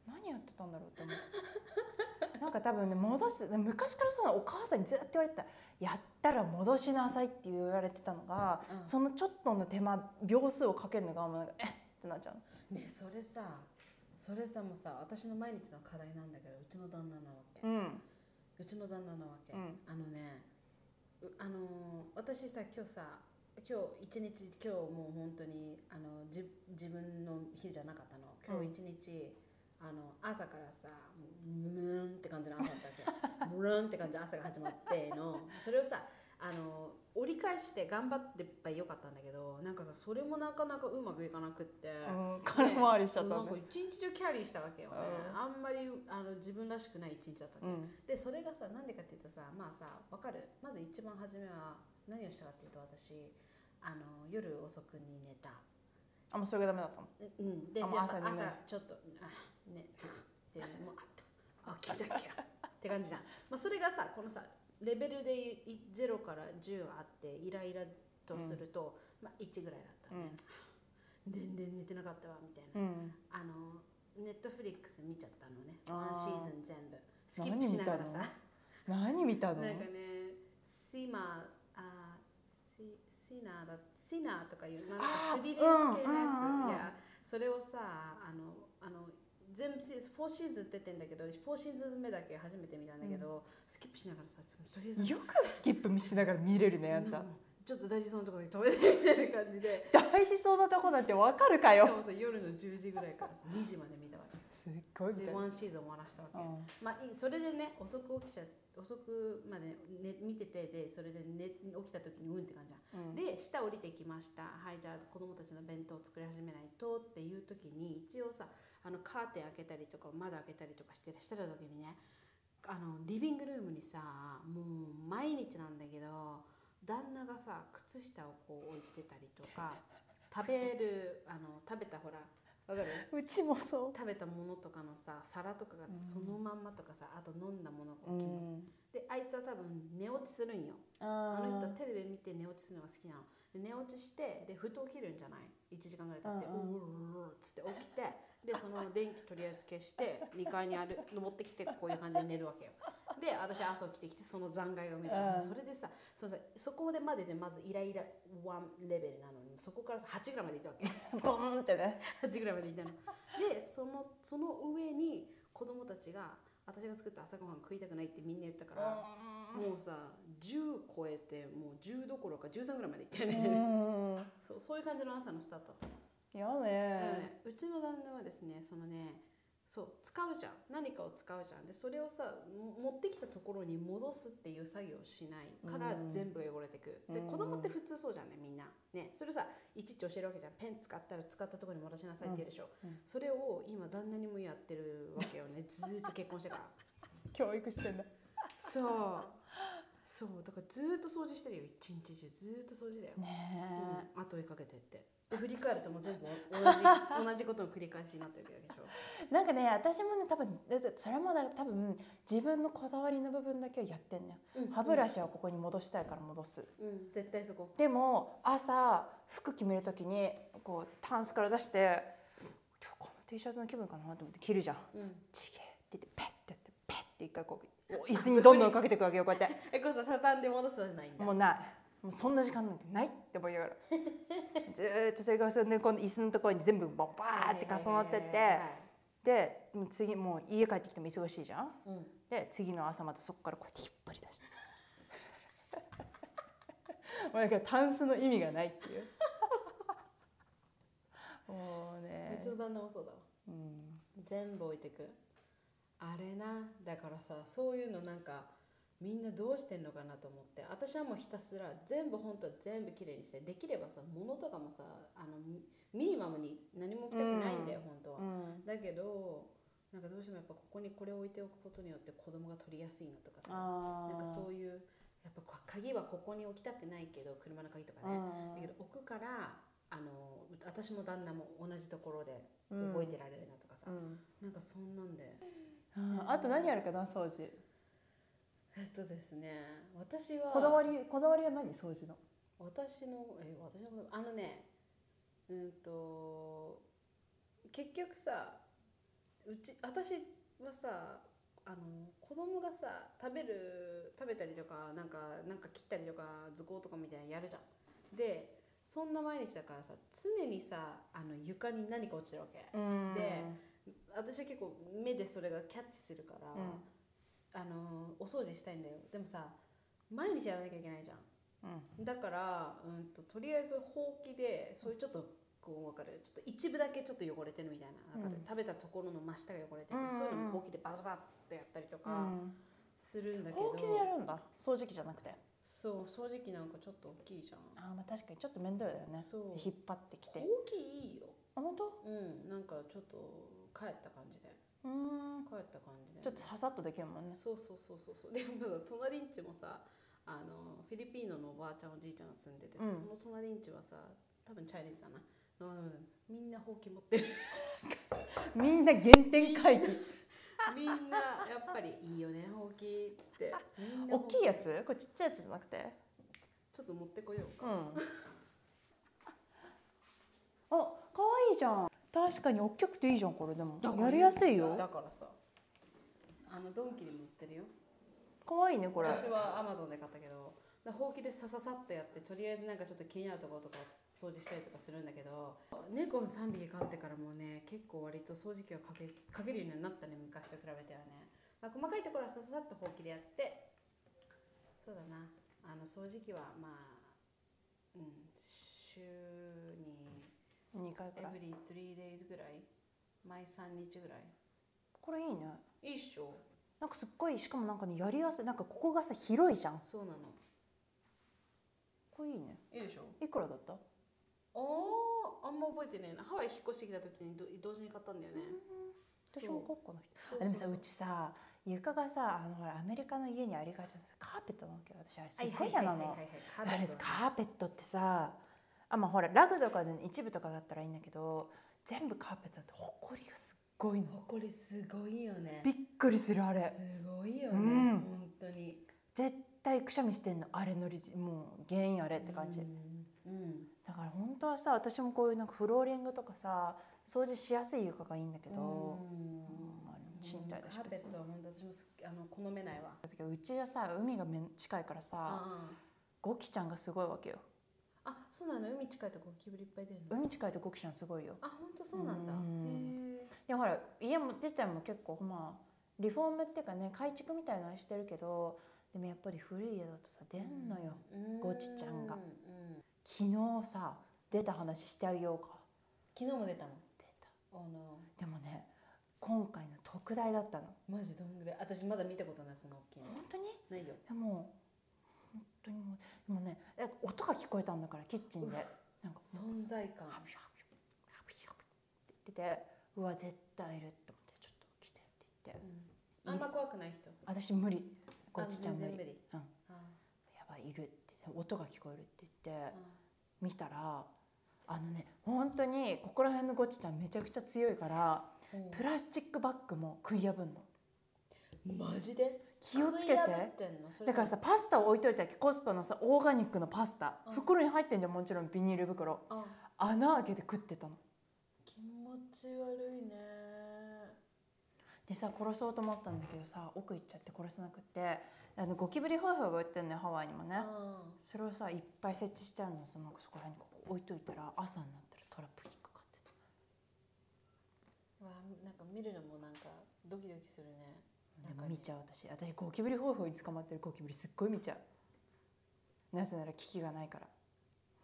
何やってたんだろうって思って なんか多分ね戻す昔からそうなのお母さんにずっと言われてたやったら戻しなさいって言われてたのが、うん。そのちょっとの手間秒数をかけるのがもうなんかえっってなっちゃう。んねそれさそれさもうさ私の毎日の課題なんだけどうちの旦那なわけ、うん。うちの旦那なわけ、うん。あのねうあのー私さ今日さ今日一日今日もう本当にあのじ自分の日じゃなかったの。今日一日、あの朝からさムーンって感じの朝だったわけ。ムーンって感じの朝が始まっての。それをさあの折り返して頑張ってばよかったんだけどなんかさそれもなかなかうまくいかなくって、うん、空回りしちゃったなんか一日中キャリーしたわけよね、うん。あんまりあの自分らしくない一日だったわけ、うん。でそれがさなんでかっていうとさまあさわかる？まず一番初めは何をしたかっていうと私あの夜遅くに寝たあもうそれがダメだったの？うんうん。で朝朝ちょっとあねってもうあっとあ起きなきゃ。って感じじゃん、まあ、それがさこのさレベルでい0から10あってイライラとすると、まあ1ぐらいだったね、全然寝てなかったわみたいな。うん。あのネットフリックス見ちゃったのね。ワンシーズン全部。スキップしながらさ。何見たの？なんかねシマあシシナーだシナーとかいう、まあ、なんかスリレース系のやつ、うんうんうん。いやそれをさあのあの全部シ4シーズン出てんだけど4シーズン目だけ初めて見たんだけど、スキップしながらさとりあえずよくスキップしながら見れるねあんた。ちょっと大事そうなところに止めてみたいな感じで。大事そうなとこなんてわかるかよ。しかもさ夜の10時ぐらいからさ2時まで見すっごいみたいな。でワンシーズン終わらしたわけ、うん。まあいいそれでね遅く起きちゃ遅くまで、ね、見ててでそれで、ね、起きた時にうんって感じじゃん、うん。で下降りてきました。はいじゃあ子供たちの弁当を作り始めないとっていう時に一応さあのカーテン開けたりとか窓開けたりとかしてしてた時にねあのリビングルームにさもう毎日なんだけど旦那がさ靴下をこう置いてたりとか食べるあの食べたほらわかる？うちもそ食べたものとかのさ皿とかがそのまんまとかさ、あと飲んだものがう、うん、であいつは多分寝落ちするんよ。ああの人はーテレビ見て寝落ちするのが好きなの。で寝落ちしてでふと起きるんじゃない？1時間ぐらい経って「うおおっつって起きてでその電気とりあえず消して 2階にある登ってきてこういう感じで寝るわけよ。で私朝起きてきてその残骸を見るじゃん。うん。それでさそのさそこでまででまずイライラ1レベルなのにそこからさ8ぐらいまでいったわけ。ボンってね。8ぐらいまでいったの。でそのその上に子供たちが私が作った朝ごはん食いたくないってみんな言ったから、もうさ10超えてもう10どころか13ぐらいまでいったようね、ん。そうそういう感じの朝のスタートだったの、やね。ね、うちの旦那はですねそのねそう使うじゃん。何かを使うじゃん。でそれをさも持ってきたところに戻すっていう作業をしないからうん。全部が汚れてく、でうん。子供って普通そうじゃんねみんな。ねそれをさいちいち教えるわけじゃん。ペン使ったら使ったところに戻しなさいって言うでしょ、うん。うんそれを今旦那にもやってるわけよね。ずーっと結婚してから。教育してんだ。そう。そう。だからずーっと掃除してるよ一日中。ずーっと掃除だよ、ねうん、後追いかけてってで振り返るともう全部同じ同じことの繰り返しになってるわけでしょ。え なんかね私もね多分それもだ多分自分のこだわりの部分だけをやってんのよ、うん歯ブラシはここに戻したいから戻す。うん絶対そこ。でも朝服決める時にこうタンスから出して今日この T シャツの気分かなと思って着るじゃん。うん。ちげえって言ってペッてやってペッて一回こう 椅子にどんどんかけていくわけよこうやって。えこうさ畳んで戻すわけじゃないんだ。もうないもうそんな時間なんてないって思いながら。ずーっとそれがそれでこの椅子のところに全部バーって重なってって。で次もう家帰ってきても忙しいじゃん。うん。で次の朝またそこからこうやって引っ張り出して。もうだからタンスの意味がないっていう。もうね。うちの旦那もそうだわ。うん。全部置いてく。あれな。だからさそういうのなんかみんなどうしてんのかなと思って。私はもうひたすら全部本当は全部きれいにしてできればさ物とかもさあのミミニマムに何も置きたくないんだよ、本当は、うん。だけどなんかどうしてもやっぱここにこれを置いておくことによって子供が取りやすいのとかさなんかそういうやっぱこ鍵はここに置きたくないけど車の鍵とかね、うん。だけど置くからあの私も旦那も同じところで覚えてられるなとかさ、うん。なんかそんなんで。うんあと何あるかな掃除えっとですね私はこだわりこだわりは何？掃除の私のえ私のあのねうんと結局さうち私はさあの子供がさ食べる食べたりとかなんかなんか切ったりとか図工とかみたいなのやるじゃん。でそんな毎日だからさ常にさあの床に何か落ちてるわけ。うんで私は結構目でそれがキャッチするから、うんあのお掃除したいんだよ。でもさ毎日やらなきゃいけないじゃん。うん。だから、うん、ととりあえずほうきでそういうちょっとこう分かる。ちょっと一部だけちょっと汚れてるみたいな。わかる、うん。食べたところの真下が汚れてる、うんうん。うんそういうのもほうきでバサバサっとやったりとうかん。するんだけど、ほうきでやるんだ。掃除機じゃなくて。そう掃除機なんかちょっと大きいじゃん。あーまあ確かにちょっと面倒だよね。そう。引っ張ってきて。ほうきいいよ。あ本当？うん。なんかちょっと帰った感じでうん帰った感じで、ちょっとささっとできるもんね。そうそうそうそうそう。でもさ隣んちもさあのフィリピーノのおばあちゃんおじいちゃんが住んでてさ、うん。その隣んちはさ多分チャイニーズだな、うん、みんなほうき持ってる。みんな原点回帰。みんなやっぱりいいよねほうきっつって。大きいやつ？これちっちゃいやつじゃなくて？ちょっと持ってこようか。うん。あ可愛いじゃん確かに大きくていいじゃんこれでも。やりやすいよ。だからさ。あのドンキにも売ってるよ。可愛いねこれ。私はアマゾンで買ったけど。だほうきでさささっとやってとりあえずなんかちょっと気になるところとか掃除したりとかするんだけど。猫3匹飼ってからもね結構割と掃除機をかけかけるようになったね昔と比べてはね、まあ、細かいところはさささっとほうきでやって。そうだな。あの掃除機はまあうん週に2回くらい。Every three days ぐらい。毎3日ぐらい。これいいね。いいっしょ。なんかすっごいしかもなんかねやりやすい。なんかここがさ広いじゃん。そうなの。これいいね。いいでしょ。いくらだった？あーあんま覚えてねえな。ハワイ引っ越してきた時にど同時に買ったんだよね、私もここの人。でもさそう。うちさ床がさあのほらアメリカの家にありがちなさカーペットなわけよ。私あれすはいっごい嫌なの。カーペットってさあまあほらラグとかで、ね、一部とかだったらいいんだけど全部カーペットだとほこりがすっごいの。ほこりすごいよね。びっくりするあれ。すごいよね、うん。本当に。絶対くしゃみしてんのあれのりもう原因あれって感じ、うん、うん。だから本当はさ私もこういうなんかフローリングとかさ掃除しやすい床がいいんだけど、賃貸だしカーペットは本当私もあの好めないわ。だけどうちはさ海がめん近いからさあゴキちゃんがすごいわけよあそうなの？海近いとゴキブリいっぱい出るの？海近いとゴキちゃんすごいよ。あ本当そうなんだ。うん。へいやほら家も自体も結構まあリフォームっていうかね改築みたいなのしてるけどでもやっぱり古い家だとさ出んのよ、えゴチちゃんが。うん。昨日さ出た話してあげようか。昨日も出たの？出た。おの。でもね今回の特大だったの。マジどんぐらい？私まだ見たことないその大きいの。本当に？ないよ。でも本当にもうでもねえ音が聞こえたんだからキッチンで。なんか存在感。ハビハビハビハビって言っててうわ絶対いるって思ってちょっと来てって言って。うん。あんま怖くない人？私無理。こっちちゃん無理。無理。うん。あやばいいるって。音が聞こえるって言ってあ見たらあのね本当にここら辺のゴチちゃんめちゃくちゃ強いからう。んプラスチックバッグも食い破んの。マジで？気をつけて。だからさパスタを置いといたらコストのさオーガニックのパスタ。うん。袋に入ってんじゃんもちろんビニール袋。あ穴開けて食ってたの。気持ち悪いね。でさ殺そうと思ったんだけどさ奥行っちゃって殺せなくって。あのゴキブリホイホイが売ってんのよハワイにもね。あそれをさいっぱい設置してあるのそのそこら辺に。ここ置いといたら朝になったらトラップ引っかかってた。わなんか見るのもなんかドキドキするねでも見ちゃう私。私ゴキブリホイホイに捕まってる。ゴキブリすっごい見ちゃう。なぜなら危機がないから。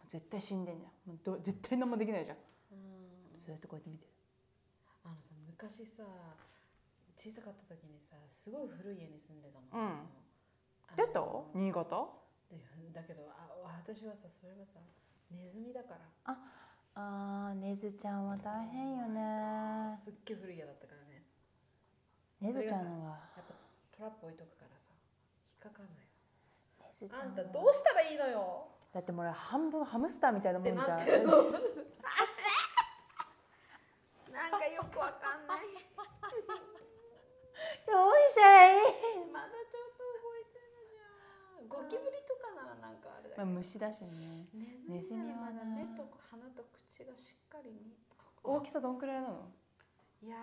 絶対死んでんじゃん。もうど絶対何もできないじゃん。うん。ずっとこうやって見てる。あのさ昔さ小さかった時にさすごい古い家に住んでたの、うん。出た？新潟？でだけどあ私はさそれはさネズミだから。あーねずちゃんは大変よね。すっげえ古い家だったからねねずちゃんはやっぱトラップ置いとくからさ引っかかんのよねずちゃんは。あんたどうしたらいいのよ。だってもう半分ハムスターみたいなもんじゃん。なんかよくわかんない。どうしたらいい、まだちょっと動いてるじゃん。ゴキブリとかならなんかあれだけまあ、ど、虫だしね。ネズミはな。目と鼻と口がしっかり見大きさどんくらいなの？いや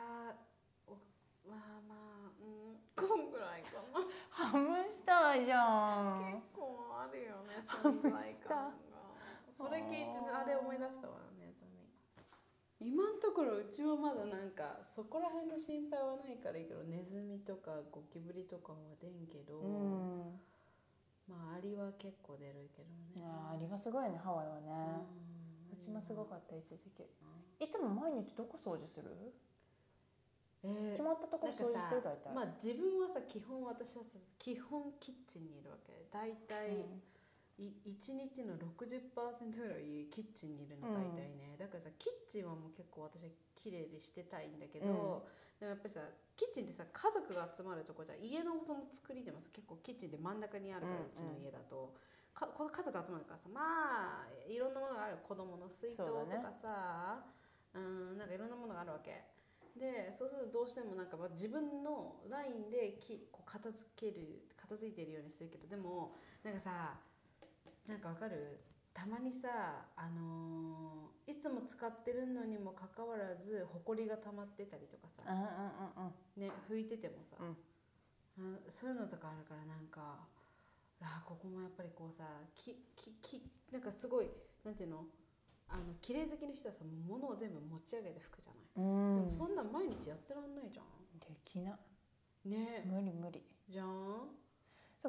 まあまあうんこんぐらいかな。ハムスターじゃん。結構あるよねハム存在感が。それ聞いてねあれ思い出したわネズミ今のところうちはまだなんかそこら辺の心配はないからいいけどネズミとかゴキブリとかは出んけど、うん。まあアリは結構出るけどね。あーアリはすごいねハワイはね。うん。うちもすごかった一時期。いつも毎日どこ掃除する？えー決まったところ掃除してる大体まあ自分はさ基本私はさ基本キッチンにいるわけ。大体、い1日の60%ぐらいキッチンにいるのうん。大体ね、だからさキッチンはもう結構私は綺麗でしてたいんだけど、でもやっぱりさキッチンってさ家族が集まるとこじゃん。家のその作りでもさ結構キッチンで真ん中にあるから、ううん。ちの家だと。かこ家族集まるからさまあいろんなものがある。子供の水筒とかさう、んなんかいろんなものがあるわけでそうするとどうしてもなんかまあ自分のラインできこう片付ける片付いてるようにするけどでもなんかさなんかわかる？たまにさあのーいつも使ってるのにもかかわらずほこりが溜まってたりとかさ、うんうんうんうん。ね拭いててもさ、うん。あそういうのとかあるからなんかあここもやっぱりこうさきききなんかすごいなんていうの？あの綺麗好きの人はさ物を全部持ち上げて拭くじゃない、うん。でもそんなん毎日やってらんないじゃん。できない。ね。無理無理。じゃん。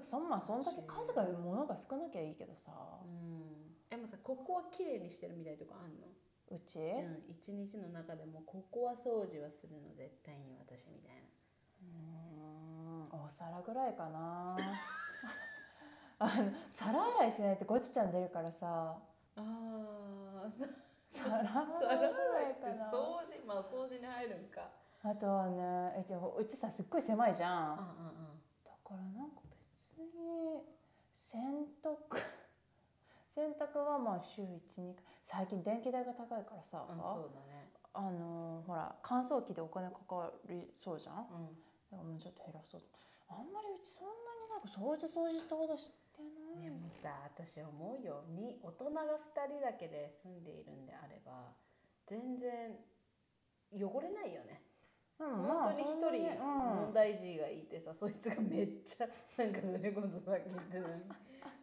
そんまあそんだけ数が物が少なきゃいいけどさ。うん。えもうさここは綺麗にしてるみたいなとこあんの？うち？うん一日の中でもここは掃除はするの絶対に私みたいな。うん。お皿ぐらいかな。あの皿洗いしないとゴチちゃん出るからさああそ 皿洗いかな。掃除まあ掃除に入るんか。あとはねえでもうちさすっごい狭いじゃん。うんだからなんか別に洗濯 洗濯はまあ週12回。最近電気代が高いからさ、うんうんそうだね。あのほら乾燥機でお金かかりそうじゃん。うん。だからもうちょっと減らそう。あんまりうちそんなになんか掃除掃除ってほどしってでもさ私思うよ。に大人が2人だけで住んでいるんであれば全然汚れないよね。うん本当に一人問題児がいてさ、そいつがめっちゃなんかそれこそさっき言ってた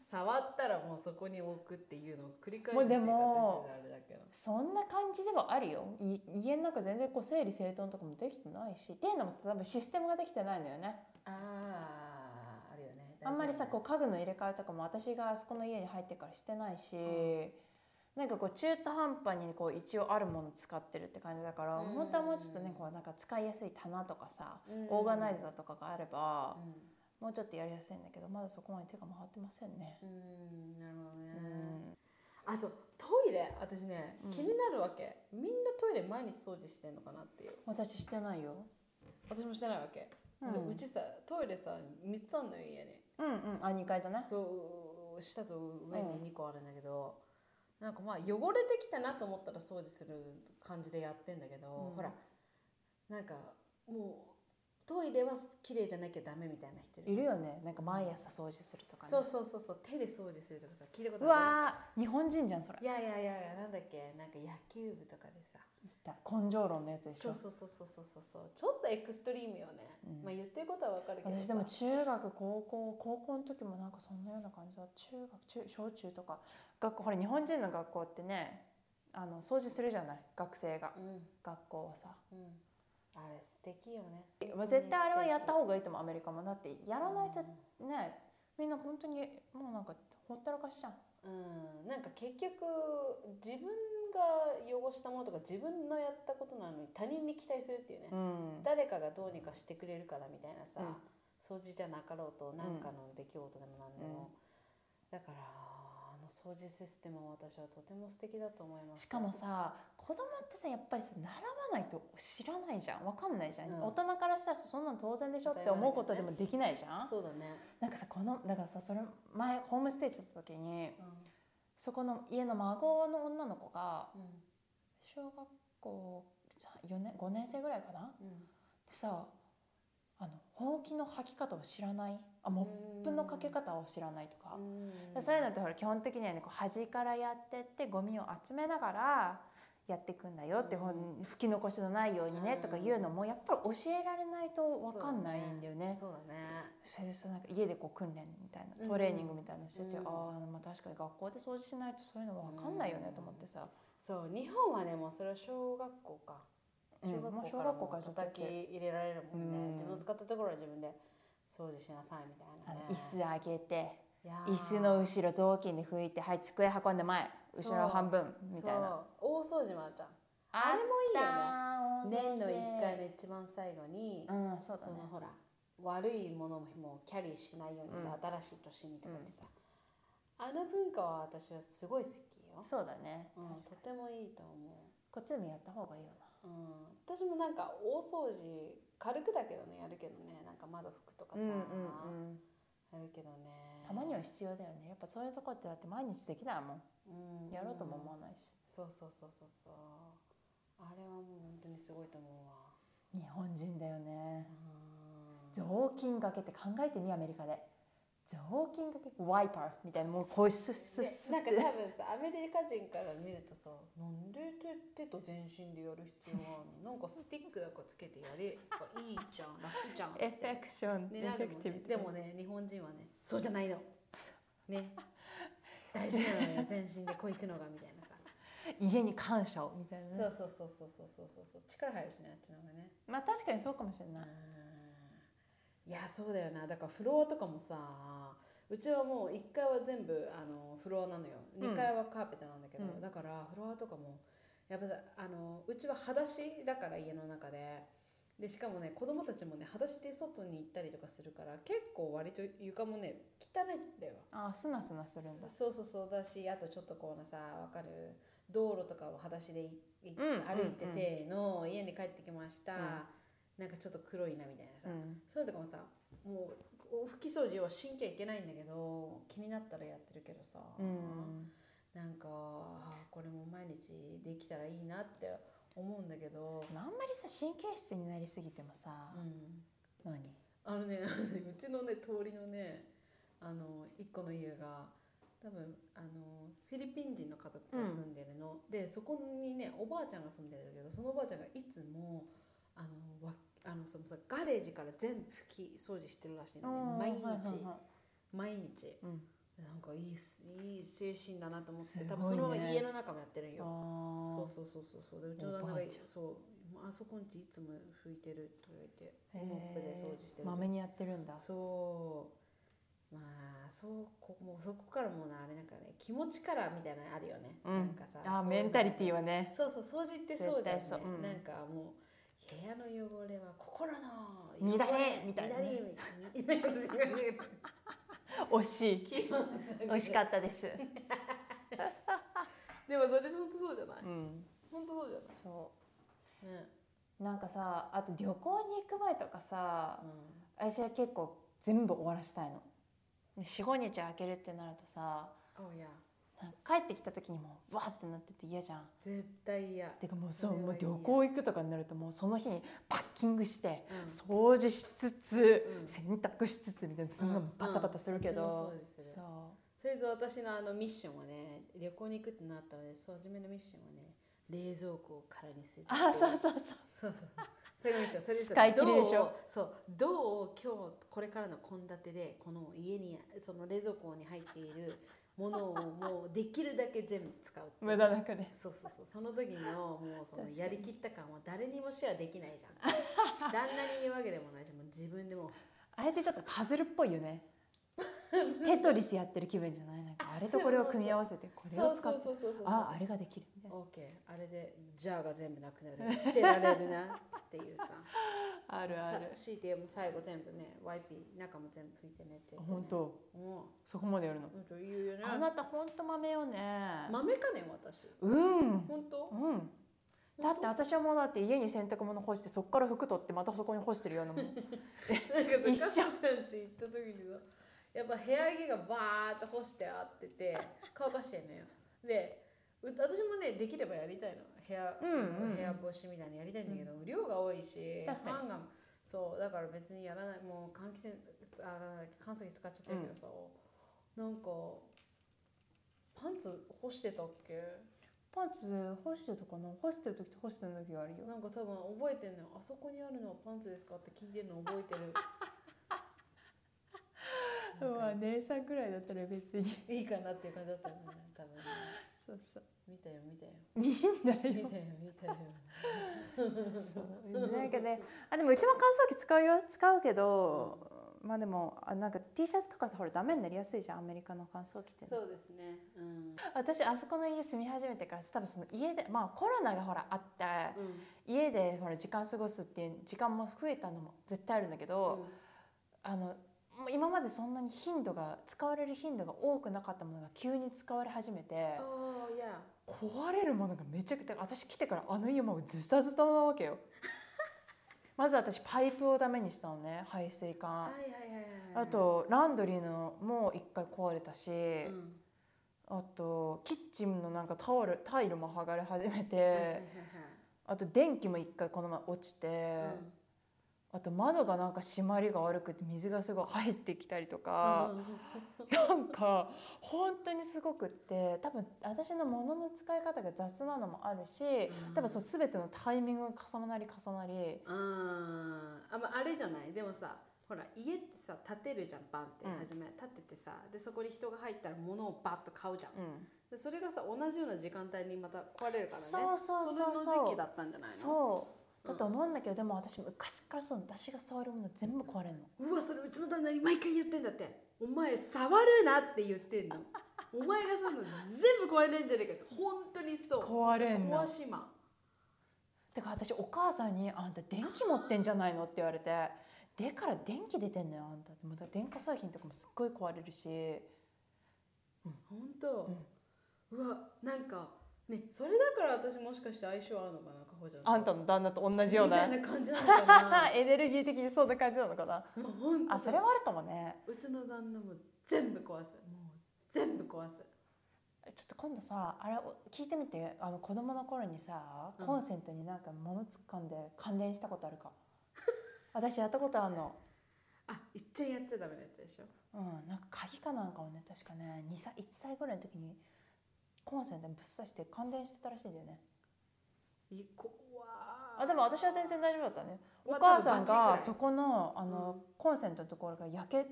触ったらもうそこに置くっていうのを繰り返して生活してあれだけど。そんな感じではあるよ。い家の中全然こう整理整頓とかもできてないしっていうのも多分システムができてないのよね。ああんまりさこうう家具の入れ替えとかも私があそこの家に入ってからしてないし、なんかこう中途半端にこう一応あるもの使ってるって感じだから、うん。本当はもうちょっとねこうなんか使いやすい棚とかさ、うん。オーガナイザーとかがあれば、うもうちょっとやりやすいんだけどまだそこまで手が回ってませんね。ん、うん、なるほどね、うん。あとトイレ私ねうん。気になるわけ、みんなトイレ毎日掃除してんのかなっていう。私してないよ。私もしてないわけ、うん。うちさトイレさ3つあんのよ家にうんうん。あ二階とね。そう下と上に2個あるんだけど、なんかまあ汚れてきたなと思ったら掃除する感じでやってんだけど、うん。ほらなんかもうトイレは綺麗じゃなきゃダメみたいな人いる？よね。なんか毎朝掃除するとかね。そうそうそうそう。手で掃除するとかさ聞いたことうあわー日本人じゃんそれ。る。いやいやいやいやなんだっけ？なんか野球部とかでさ。いた。根性論のやつでしょ。そう。そうそうそうそうそう。ちょっとエクストリームよね、うん。まあ言ってることはわかるけどさ。私でも中学高校高校の時もなんかそんなような感じだ。中学中小中とか学校。ほら日本人の学校ってねあの掃除するじゃない？学生が。うん。学校はさ。うんあれ素敵よね。まあ絶対あれはやった方がいいと思う。アメリカも。だってやらないとねみんな本当にもうなんかほったらかしじゃん。うん。なんか結局自分が汚したものとか自分のやったことなのに他人に期待するっていうね、うん。誰かがどうにかしてくれるからみたいなさ、うん。掃除じゃなかろうと何かの出来事でも何でも、だから掃除システムは私はとても素敵だと思います。しかもさ子供ってさやっぱりさ習わないと知らないじゃん。わかんないじゃん、うん。大人からしたらさそんなの当然でしょって思うことでもできないじゃん、そうだね、なんかさこのだからさそれ前ホームステイしてた時にうそこの家の孫の女の子がんうん。小学校4年5年生ぐらいかな。うん、でさあのほうきの履き方を知らない？あモップのかけ方を知らないとか、そういうのってほら基本的にはねこう端からやってってゴミを集めながらやっていくんだよって、ほん吹き残しのないようにねとかいうのもやっぱり教えられないと分かんないんだよね。そうだね。それでさなんか家でこう訓練みたいなうん。トレーニングみたいなのしてて、うん。ああまあ確かに学校で掃除しないとそういうの分かんないよねと思ってさ、そう日本はねもうそれは小学校か。うん小学校からも叩きて入れられるもんね、うん。自分の使ったところは自分で掃除しなさいみたいあなね。の椅子上げて椅子の後ろ雑巾で拭いてはい机運んで前後ろ半分みたいな。大掃除もあるじゃん。あれもいいよね。年の一1回の一番最後に、うんそうだね。そのほら悪いものももうキャリーしないようにさ、新しい年にとかってさ、あの文化は私はすごい好きよ、そうだね、うん、とてもいいと思こっちでもやった方がいいよう、うん、私もなんか大掃除軽くだけどねやるけどねなんか窓拭くとかさ、な、うんやるけどね。たまには必要だよね。やっぱそういうとこってだって毎日できないもん。うん。やろうとも思わないし、そうそうそうそう。そうあれはもう本当にすごいと思うわ。日本人だよね。うん。雑巾がけって考えてみアメリカで雑巾がけワイパーみたいなもうこうすすすなんか多分さアメリカ人から見るとさなんで手手と全身でやる必要はなんかスティックだんかつけてやれ。ばいいじゃん。楽じゃんエフェクション、エフェクティブ、でもね日本人はねそうじゃないの。ね。大事なのよ全身でこういくのがみたいなさ。家に感謝をみたいな、ね、そうそうそうそうそうそうそう。力入るしねあっちの方がね。まあ確かにそうかもしれない、いやそうだよな。だからフロアとかもさうちはもう1階は全部あのフロアなのよ。2階はカーペットなんだけど、うん。だからフロアとかもやっぱさあのうちは裸足だから家の中ででしかもね子供たちもね裸足で外に行ったりとかするから結構割と床もね汚いんだよ。ああすなすなするんだ。そうそうそうだしあとちょっとこうなさわかる道路とかを裸足でいいうん。歩いてての、家に帰ってきました、うんなんかちょっと黒いなみたいなさ、うん。そういうのとかもさもう拭き掃除はしんきゃいけないんだけど気になったらやってるけどさ、うん。なんかあこれも毎日できたらいいなって思うんだけど、あんまりさ神経質になりすぎてもさう、ん、何？あのね うちのね通りのねあの一個の家が多分あのフィリピン人の家族が住んでるの、でそこにねおばあちゃんが住んでるんだけどそのおばあちゃんがいつもあのわあのそのさガレージから全部拭き掃除してるらしいのね。毎日、はいはいはい。毎日。うん。なんかいいすいい精神だなと思って、ね。多分そのまま家の中もやってるんよ。あそうそうそうそうそう。でうちの旦那がそうあそこんちいつも拭いてるとか言ってー。モップで掃除してるまめにやってるんだ。そう。まあそうこもうそこからもうなあれなんかね気持ちからみたいなのあるよね、うん。なんかさあメンタリティーはね。そうそう掃除ってそうじゃん、ね。う。うん。なんかもう部屋の汚れは心の乱れ。みたいなね。惜しい。基本美味しかったです。でもそれ本当そうじゃない？うん。本当そうじゃそない？ねう。なんかさあと旅行に行く前とかさうん。私は結構全部終わらしたいの。45日空けるってなるとさ Oh yeah 帰ってきた時にもうわーってなってて嫌じゃん。絶対嫌。てかもうそうもう旅行行くとかになるともうその日にパッキングして、うん。掃除しつつ、うん。洗濯しつつみたいなすんごいバタバタするけど、そうですそう。とりあえず私のあのミッションはね旅行に行くってなったらねそう初めのミッションはね冷蔵庫を空にするあそうそうそうそう。そうそれがミッションそれでさ使い切りでしょ？どうそう。どう今日これからの献立でこの家にその冷蔵庫に入っているものをもうできるだけ全部使う無駄なくね。そうそうそう。その時のもうそのやりきった感は誰にもシェアできないじゃん。旦那に言うわけでもないしもう自分でも。あれってちょっとパズルっぽいよね テトリスやってる気分じゃない？なんかあれとこれを組み合わせてこれを使ってああれができるみたいな。オッケーあれでジャーが全部なくなる。捨てられるな。っていうさ。あるある。さ強いて言えば最後全部ねワイピー中も全部拭いてねって本当。もそこまでやるの？う本当言うよねあなた本当豆よね。豆かね私。うん。本当？うん。だって私はもうだって家に洗濯物干してそこから服取ってまたそこに干してるようなもん。一緒。ちゃんち行った時にさやっぱ部屋着がバーって干してあってて 乾かしてんのよ。でう私もねできればやりたいの。部屋、うんうんうん。部屋干しみたいにやりたいんだけど、量が多いし確かに。ファンがそうだから別にやらない。もう換気扇あ乾燥機使っちゃってるけどさ、なんかパンツ干してたっけ？パンツ干してるとかな？干してる時と干してる時があるよ。なんか多分覚えてんのよ。あそこにあるのはパンツですかって聞いてるの覚えてる うわ姉さんぐらいだったら別に。いいかなっていう感じだったよね多分ね。そうそう。見たよ見たよ。みんなよ。見たよ見たよ。そう。なんかねあでもうちも乾燥機使うよ使うけど、まあでもあなんか T シャツとかさほらダメになりやすいじゃんアメリカの乾燥機ってね、そうですね。うん。私あそこの家住み始めてからさ多分その家でまあコロナがほらあってうん。家でほら時間過ごすっていう時間も増えたのも絶対あるんだけど、あのもう今までそんなに頻度が使われる頻度が多くなかったものが急に使われ始めてああいや壊れるものがめちゃくちゃ私来てからあの家もうズタズタなわけよ。まず私パイプをダメにしたのね排水管。あとランドリーのも一回壊れたし、うん。あとキッチンのなんかタオルタイルも剥がれ始めて、あと電気も一回この前落ちて、はいあと窓がなんか締まりが悪くて水がすごい入ってきたりとうん。か、なんか本当にすごくって多分私の物の使い方が雑なのもあるし、うん。多分そう全てのタイミングが重なり重なり、あー。あ,、まあ、あれじゃない？でもさほら家ってさ建てるじゃんバンってうん。初め、建ててさでそこに人が入ったら物をバッと買うじゃん、うん。でそれがさ同じような時間帯にまた壊れるからね。そうそうそうそう。それの時期だったんじゃないの？そうだと思うんだけど、でも私昔からそう私が触るもの全部壊れるの。うわそれうちの旦那に毎回言ってんだって。お前触るなって言ってんの。お前がするの全部壊れるんじゃないかって。本当にそう。壊れんの。壊しま。だから私お母さんに「あんた電気持ってんじゃないの?」って言われて「でから電気出てんのよあんた」また電化製品とかもすっごい壊れるし。本当、うわなんかねそれだから私もしかして相性合うのかなかほちゃんと。あんたの旦那と同じような。みたいな感じなのかな。エネルギー的にそんな感じなのかな。もう本当あそれはあるかもね。うちの旦那も全部壊す。もう全部壊す。ちょっと今度さあれ聞いてみて。あの子供の頃にさうん。コンセントになんか物突っ込んで感電したことあるか？私やったことあるの。あいっちゃんやっちゃダメなやつでしょ。うんなんか鍵かなんかをね確かね2歳1歳ぐらいの時にコンセントにぶっ刺して感電してたらしいんだよね。いこわあでも私は全然大丈夫だったね。おまあ母さんがそこのあの、うん。コンセントのところが焼け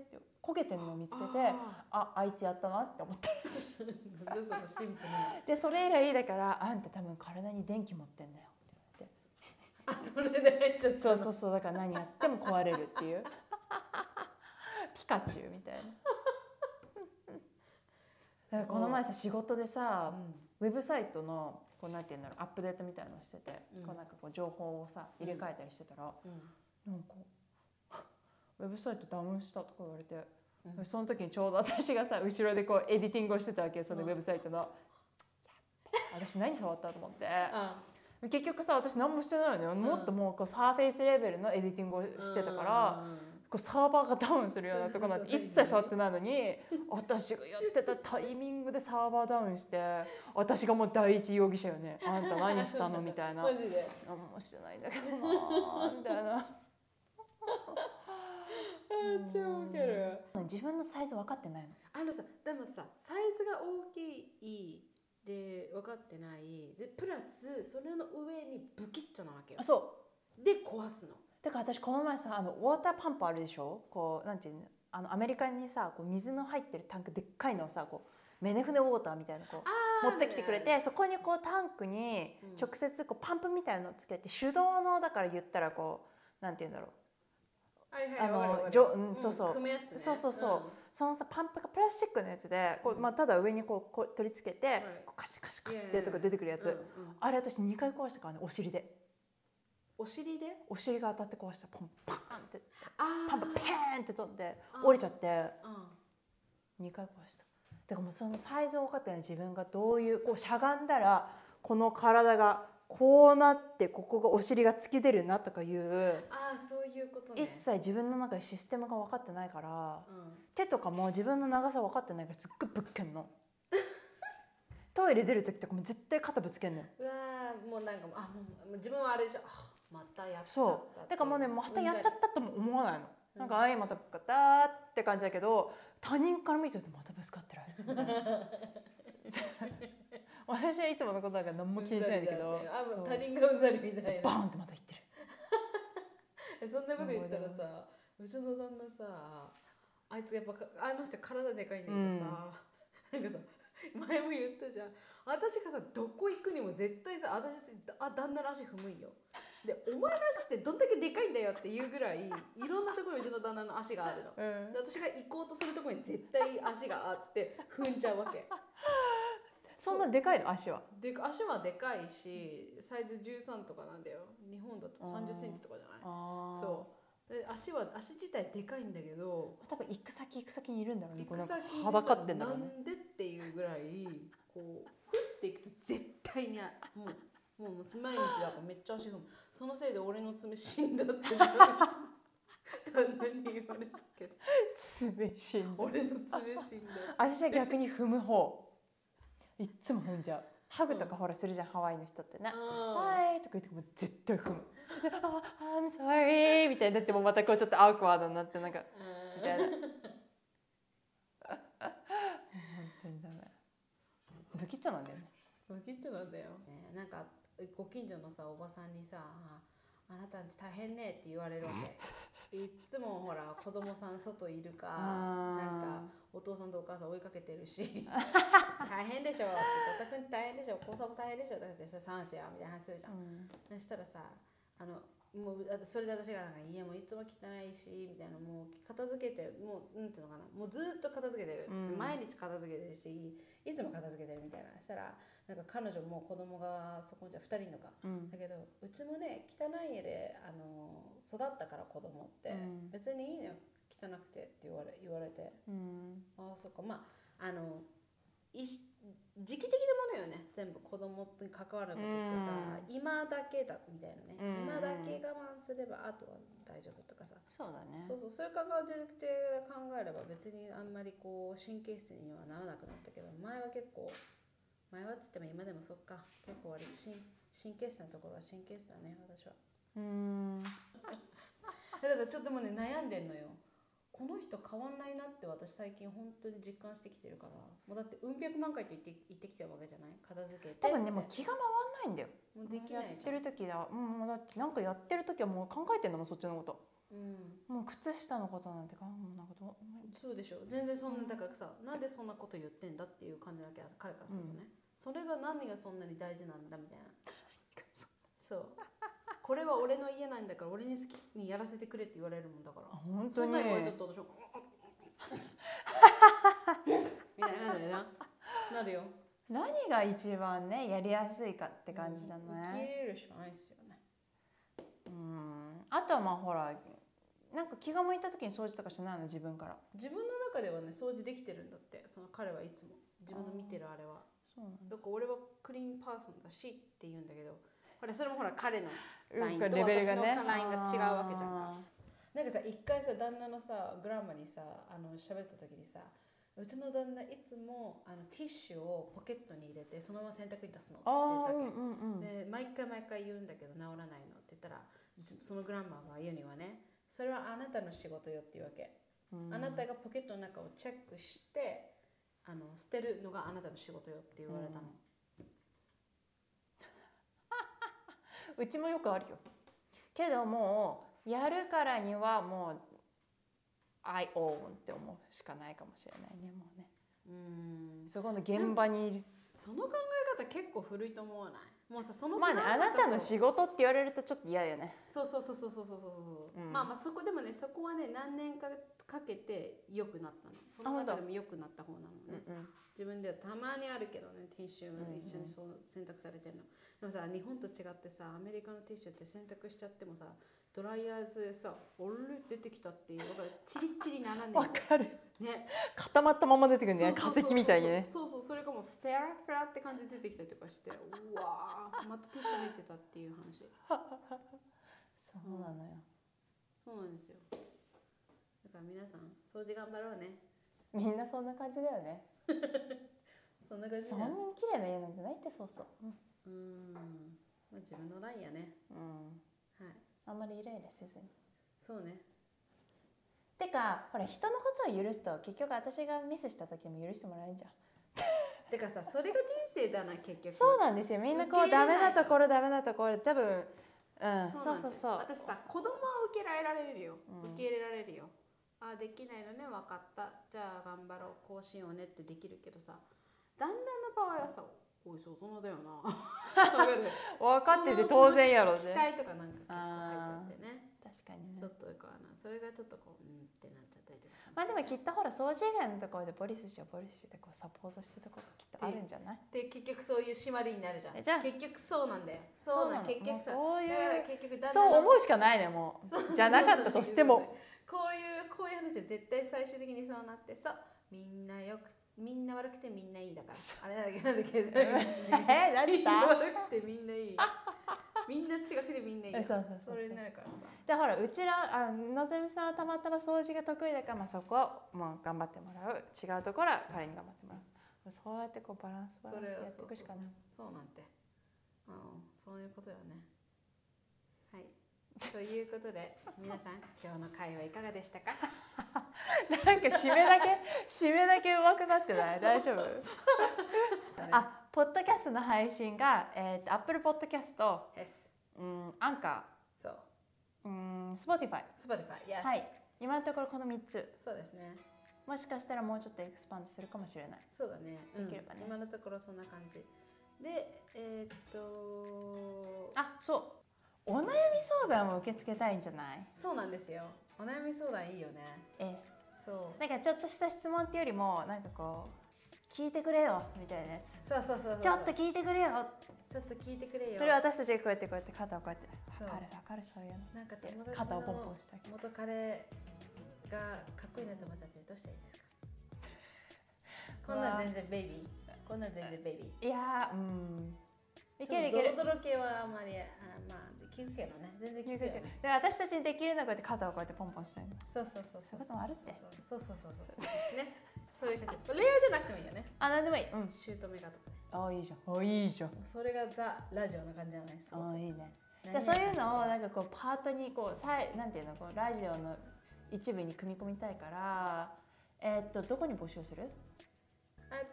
焦げてるのを見つけてあああいつやったなって思ってーなんでそれ以来だからあんた多分体に電気持ってんだよって。あそれで入っちゃったそうそうそうだから何やっても壊れるっていう。ピカチュウみたいなだからこの前さ仕事でさ、ウェブサイトのこうなんて言うんだろうアップデートみたいなのをしてて、うん。こうなんかこう情報をさ入れ替えたりしてたら、うん。なんか ウェブサイトダウンしたとか言われて、うん。その時にちょうど私がさ後ろでこうエディティングをしてたわけよそのウェブサイトの。私何触ったと思って。あ結局さ私何もしてないのよ、もっともうこうサーフェイスレベルのエディティングをしてたから、こうサーバーがダウンするようなとこなんて一切触ってないのに 私がやってたタイミングでサーバーダウンして私がもう第一容疑者よね。あんた何したのみたいな。マジで。何もしてないんだけどなみたいな。超ウケる。自分のサイズ分かってないの？あのさでもさサイズが大きいで分かってない。でプラスそれの上にブキッチョなわけよ。あそう。で壊すのだから私この前さあのウォーターパンプあるでしょ？こうなんていうの？あのアメリカにさこう水の入ってるタンクでっかいのをさこうメネフネウォーターみたいなこう持ってきてくれてそこにこうタンクにうん。直接こうパンプみたいなのをつけて手動のだから言ったらこうなんて言うんだろう。あのじょうんそうそう。そうそうそう。そのさパンプがプラスチックのやつでこう、まあ、ただ上にこうこう取り付けて、はい。こうカシカシカシってとか出てくるやつ、あれ私2回壊したからねお尻でお尻で？お尻が当たって壊した。ポンパーンってあパンプペーンって飛んであー。折れちゃって。うん。2回壊した。だからもうそのサイズを分かってない自分がどういうこうしゃがんだらこの体がこうなってここがお尻が突き出るなとかいうああそういうことね。一切自分の中でシステムが分かってないからうん。手とかも自分の長さ分かってないからすっごいぶっけんの。トイレ出る時とかも絶対肩ぶつけんのよ。うわーもうなんかもうあもう自分はあれじゃんあまたやっちゃったそう。だからもうねまたやっちゃっったとも思わないの、うん。なんかあいまたぶつかったって感じだけど他人から見てるとまたぶつかってるあいつみたいな私はいつものことだから何も気にしないんだけど。あもそうう他人がうん。ざりみたいなバーンってまた言ってるえそん。なこと言ったらさうちの旦那さあいつやっぱかあの人体でかいん。だけどさ、なん。かさ前も言ったじゃん。私がさどこ行くにも絶対さ私あ旦那の足踏むん。よでお前の足ってどんだけでかいんだよっていうぐらいいろんなところにうちの旦那の足があるの。うん。で私が行こうとするところに絶対足があって踏んじゃうわけ。そんなでかいの？足は。で足はでかいしサイズ13とかなんだよ。日本だと3 0センチとかじゃない？そう。で足は足自体でかいんだけど多分行く先行く先にいるんだろうね。行く先にはだかってんだろうなねんでっていうぐらいこうふっていくと絶対にあもうもう毎日だからめっちゃ足踏むそのせいで俺の爪死んだって旦那に言われたけど。爪死んで俺の爪死んだ私は逆に踏む方。いっつも踏んじゃう。ハグとかほらするじゃん、ハワイの人ってね「あはい」とか言っても絶対踏む「あ I'm sorry」みたいになってもまたこうちょっとアウクワードになってなんか。みたいな。本当にダメ。不吉祥なんだよね。バキッとなんだよ、ね、なんかご近所のさおばさんにさ「あなたんち大変ね」って言われるわけ。いっつもほら子供さん外いるかなんかお父さんとお母さん追いかけてるし 大変でしょ。って「おたくん大変でしょ。お子さんも大変でしょ」とか言ってさ「サンスや」みたいな話するじゃん。うん。そしたらさあのもうあそれで私がなんか家もいつも汚いしみたいなもう片付けてもうなんていうのかな。もうずっと片付けてる。っつって、うん。毎日片付けてるしいつも片付けてるみたいな。そしたらなんか彼女も子供がそこじゃ2人のか。うん。だけどうちもね汚い家であの育ったから子供って、うん。別にいいのよ汚くてって言われ言われて。うん。ああそっか。まああのいし時期的なものよね全部子供に関わることってさ、今だけだみたいなね、うん。今だけ我慢すればあとは大丈夫とかさ、そうだね。そうそうそういう考えで考えれば別にあんまりこう神経質にはならなくなったけど前は結構前はっつっても今でもそっか。結構割と神神経質なところは神経質だね私は。うん。だからちょっとでもね悩んでんのよ。この人変わんないなって私最近本当に実感してきてるから。もうだってうん百万回と言って言ってきてるわけじゃない？片付けて。多分ねもう気が回んないんだよ。もうできないやってる時だ。うんもうだってなんかやってる時はもう考えてんだもんそっちのことうん。もう靴下のことなんてかもうなんかどうそうでしょ全然そんなだからさなんでそんなこと言ってんだっていう感じだけど彼からするとね、それが何がそんなに大事なんだみたいな。そう。これは俺の家なんだから俺に好きにやらせてくれって言われるもんだから。あ本そ当に。んなん言われちゃったら私はみたいなな。なるよ。何が一番ねやりやすいかって感じじゃうんない、受け入れるしかないですよね。うん。あとはまあほらなんか気が向いた時に掃除とかしないの？自分から。自分の中ではね掃除できてるんだってその彼はいつも。自分の見てるあれは。そうなんだ。から俺はクリーンパーソンだしって言うんだけどほらそれもほら彼のだラインとレベルがね。私のラインが違うわけじゃんか。あなんかさ一回さ旦那のさグランマにさあの喋った時にさうちの旦那いつもあのティッシュをポケットに入れてそのまま洗濯に出すのって言ったわけ、ーうんうんうん。で毎回毎回言うんだけど治らないのって言ったらうちそのグランマが言うにはねそれはあなたの仕事よっていうわけ、うん。あなたがポケットの中をチェックしてあの捨てるのがあなたの仕事よって言われたの、うちもよくあるよ。けどもうやるからにはもう I own って思うしかないかもしれないねもうね。うん。そこの現場にいる。その考え方結構古いと思わない？もうさそのまあねあなたの仕事って言われるとちょっと嫌よね。そうそうそうそうそうそうそう、うん、まあまあそこでもねそこはね何年かかけて良くなったの。その中でも良くなった方なのね、うんうん、自分ではたまにあるけどねティッシュ一緒にそう選択されてるの、うんうん、でもさ日本と違ってさアメリカのティッシュって選択しちゃってもさドライヤーズでさ「おれ出てきた」っていうわかるチリチリならねわかる。ね。固まったまま出てくるね。化石みたいにね。そうそうそれがもうフェラフェラって感じで出てきたりとかしてうわー。またティッシュ抜いてたっていう話。そうなのよ。そうなんですよ。だから皆さん掃除頑張ろうね。みんなそんな感じだよね。そんな感じそだんなに綺麗な家なんてないってそうそう。うーん。まあ自分のラインやね。うん。はいあんまりイライラせずに。そうね。てかほら人のことを許すと結局私がミスした時も許してもらえるじゃん。てかさそれが人生だな結局。そうなんですよ。みんなこうダメなところダメなところ多分うんそうそうそう私さ子供は受け入れられるよ、うん。受け入れられるよ。あできないのね分かった。じゃあ頑張ろうこうしようねってできるけどさ旦那の場合はさおいそう大人だよな。分かってて当然やろ期ね待とかなんか結構入っちゃってね。確かにね。ちょっとこうなそれがちょっとこううんってなっちゃったりとかしまあでもきっとほら掃除以外のところでポリスしようポリスしてこうサポートしてるところがきっとあるんじゃない？で結局そういう締まりになるじゃん。えじゃあ。結局そうなんだよ。そうなんそうなの？結局さもうそういうだから結局旦那そうの思うしかないねもう。じゃなかったとしても。こういうこういう話は絶対最終的にそうなって。そう。みんなよくみんな悪くてみんないいだから。あれなんだっけなんだっけ え何みんな悪くてみんないい。みんな違くてみんないいえそうそうそうそう。それになるからさ。でほらうちらあのぞみさんはたまたま掃除が得意だから、まあ、そこはもう頑張ってもらう。違うところは彼に頑張ってもらう。そうやってこうバランスバランスやっていくしかない。そうなんて。うんそういうことよね。はい。ということで皆さん 今日の会はいかがでしたか？なんか締めだけ締めだけ上手くなってない？大丈夫？あポッドキャストの配信が、えー、と Apple Podcast、ですうん、アンカそう。ー、うん、Spotify、Spotify yes はい。今のところこの3つ。そうですね。もしかしたらもうちょっとエクスパンドするかもしれない。そうだね。できればね。うん今のところそんな感じ。でえーっとあそう。お悩み相談も受け付けたいんじゃない？そうなんですよお悩み相談いいよね。えそう。なんかちょっとした質問っていうよりもなんかこう聞いてくれよみたいなやつ。そうそうそうそう。ちょっと聞いてくれよ。ちょっと聞いてくれよ。それを私たちがこうやってこうやって肩をこうやって分かる分かるそういうの。なんか友達肩をポンポのンした元彼がかっこいいなと思っちゃってどうしたらいいですか？こんなん全然ベイビー。こんなん全然ベイビー。いやーうんいいけるいける。ドロドロ系はあんまりあまあ聞くけどね。全然聞くよね。で私たちにできるのはこうやって肩をこうやってポンポンしたいの。そうそうそうそう。いうこともあるって。そうそうそうそうそう。ね。そういう感じ。レアじゃなくてもいいよね。あ何でもいい。うん。シュートメガとか。ねあいいじゃん。あいいじゃん。それがザ・ラジオな感じじゃないですか。あいいね。でそういうのをなんかこうパートにこうさいなんていうのこうラジオの一部に組み込みたいからえーっとどこに募集する？あ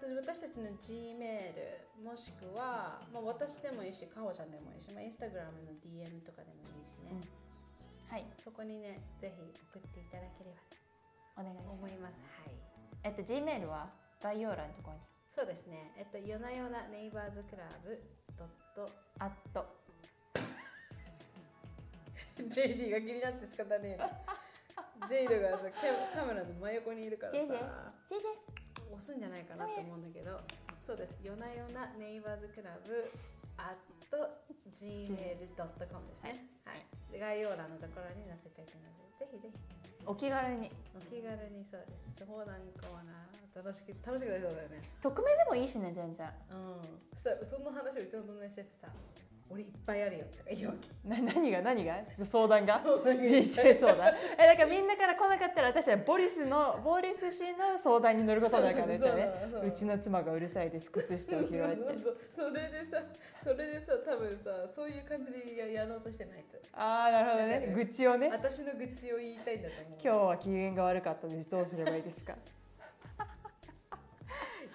と私たちの G メールもしくは、まあ、私でもいいしかほちゃんでもいいし、まあ、インスタグラムの DM とかでもいいしね、はい。そこにねぜひ送っていただけれお願いしますばと思います。はい。えっと G メールは概要欄のところに。そうですね。えっと夜な夜なネイバーズクラブドット。あっと JD が気になって仕方ねえな。ジェイドがさカメラの真横にいるからジェジェ。さジェジ押すんじゃないかなと思うんだけどそうです。夜な夜なネイバーズクラブ at gmail.com ですね、はい、で概要欄のところに載せておくのでぜひぜひ。ェお気軽に。お気軽に。そうです。相談コーナー。楽しく楽しくなりそうだよね。匿名でもいいしね全然。うん。そしたらその話をうちの友達しててさ俺いっぱいあるよとか言うわけ。な何が何が？相談が？人生相談？えだからみんなから来なかったら私はボリスのボリス氏の相談に乗ることになるからねじゃあね。そうちの妻がうるさいです。靴下を拾えて。そうそうそれでさそれでさ多分さそういう感じでややろうとしてないやつ。ああなるほどね。愚痴をね。私の愚痴を言いたいんだと思う。今日は機嫌が悪かったです。どうすればいいですか？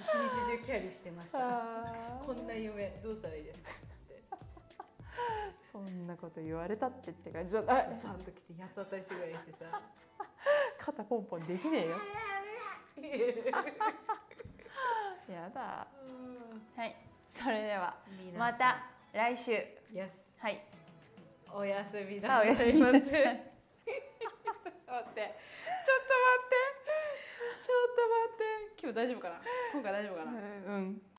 一日中キャリーしてました。あこんな夢どうしたらいいですか？そんなこと言われたってって感じだあザンと来て八つ当たりしてぐらいしてさ。肩ポンポンできねえよ。やだ。はい。それではまた来週。Yes はい。おやすみあなおやすみなさい。待ってちょっと待って。ちょっと待って。ちょっと待って。今日大丈夫かな？今回大丈夫かな？うん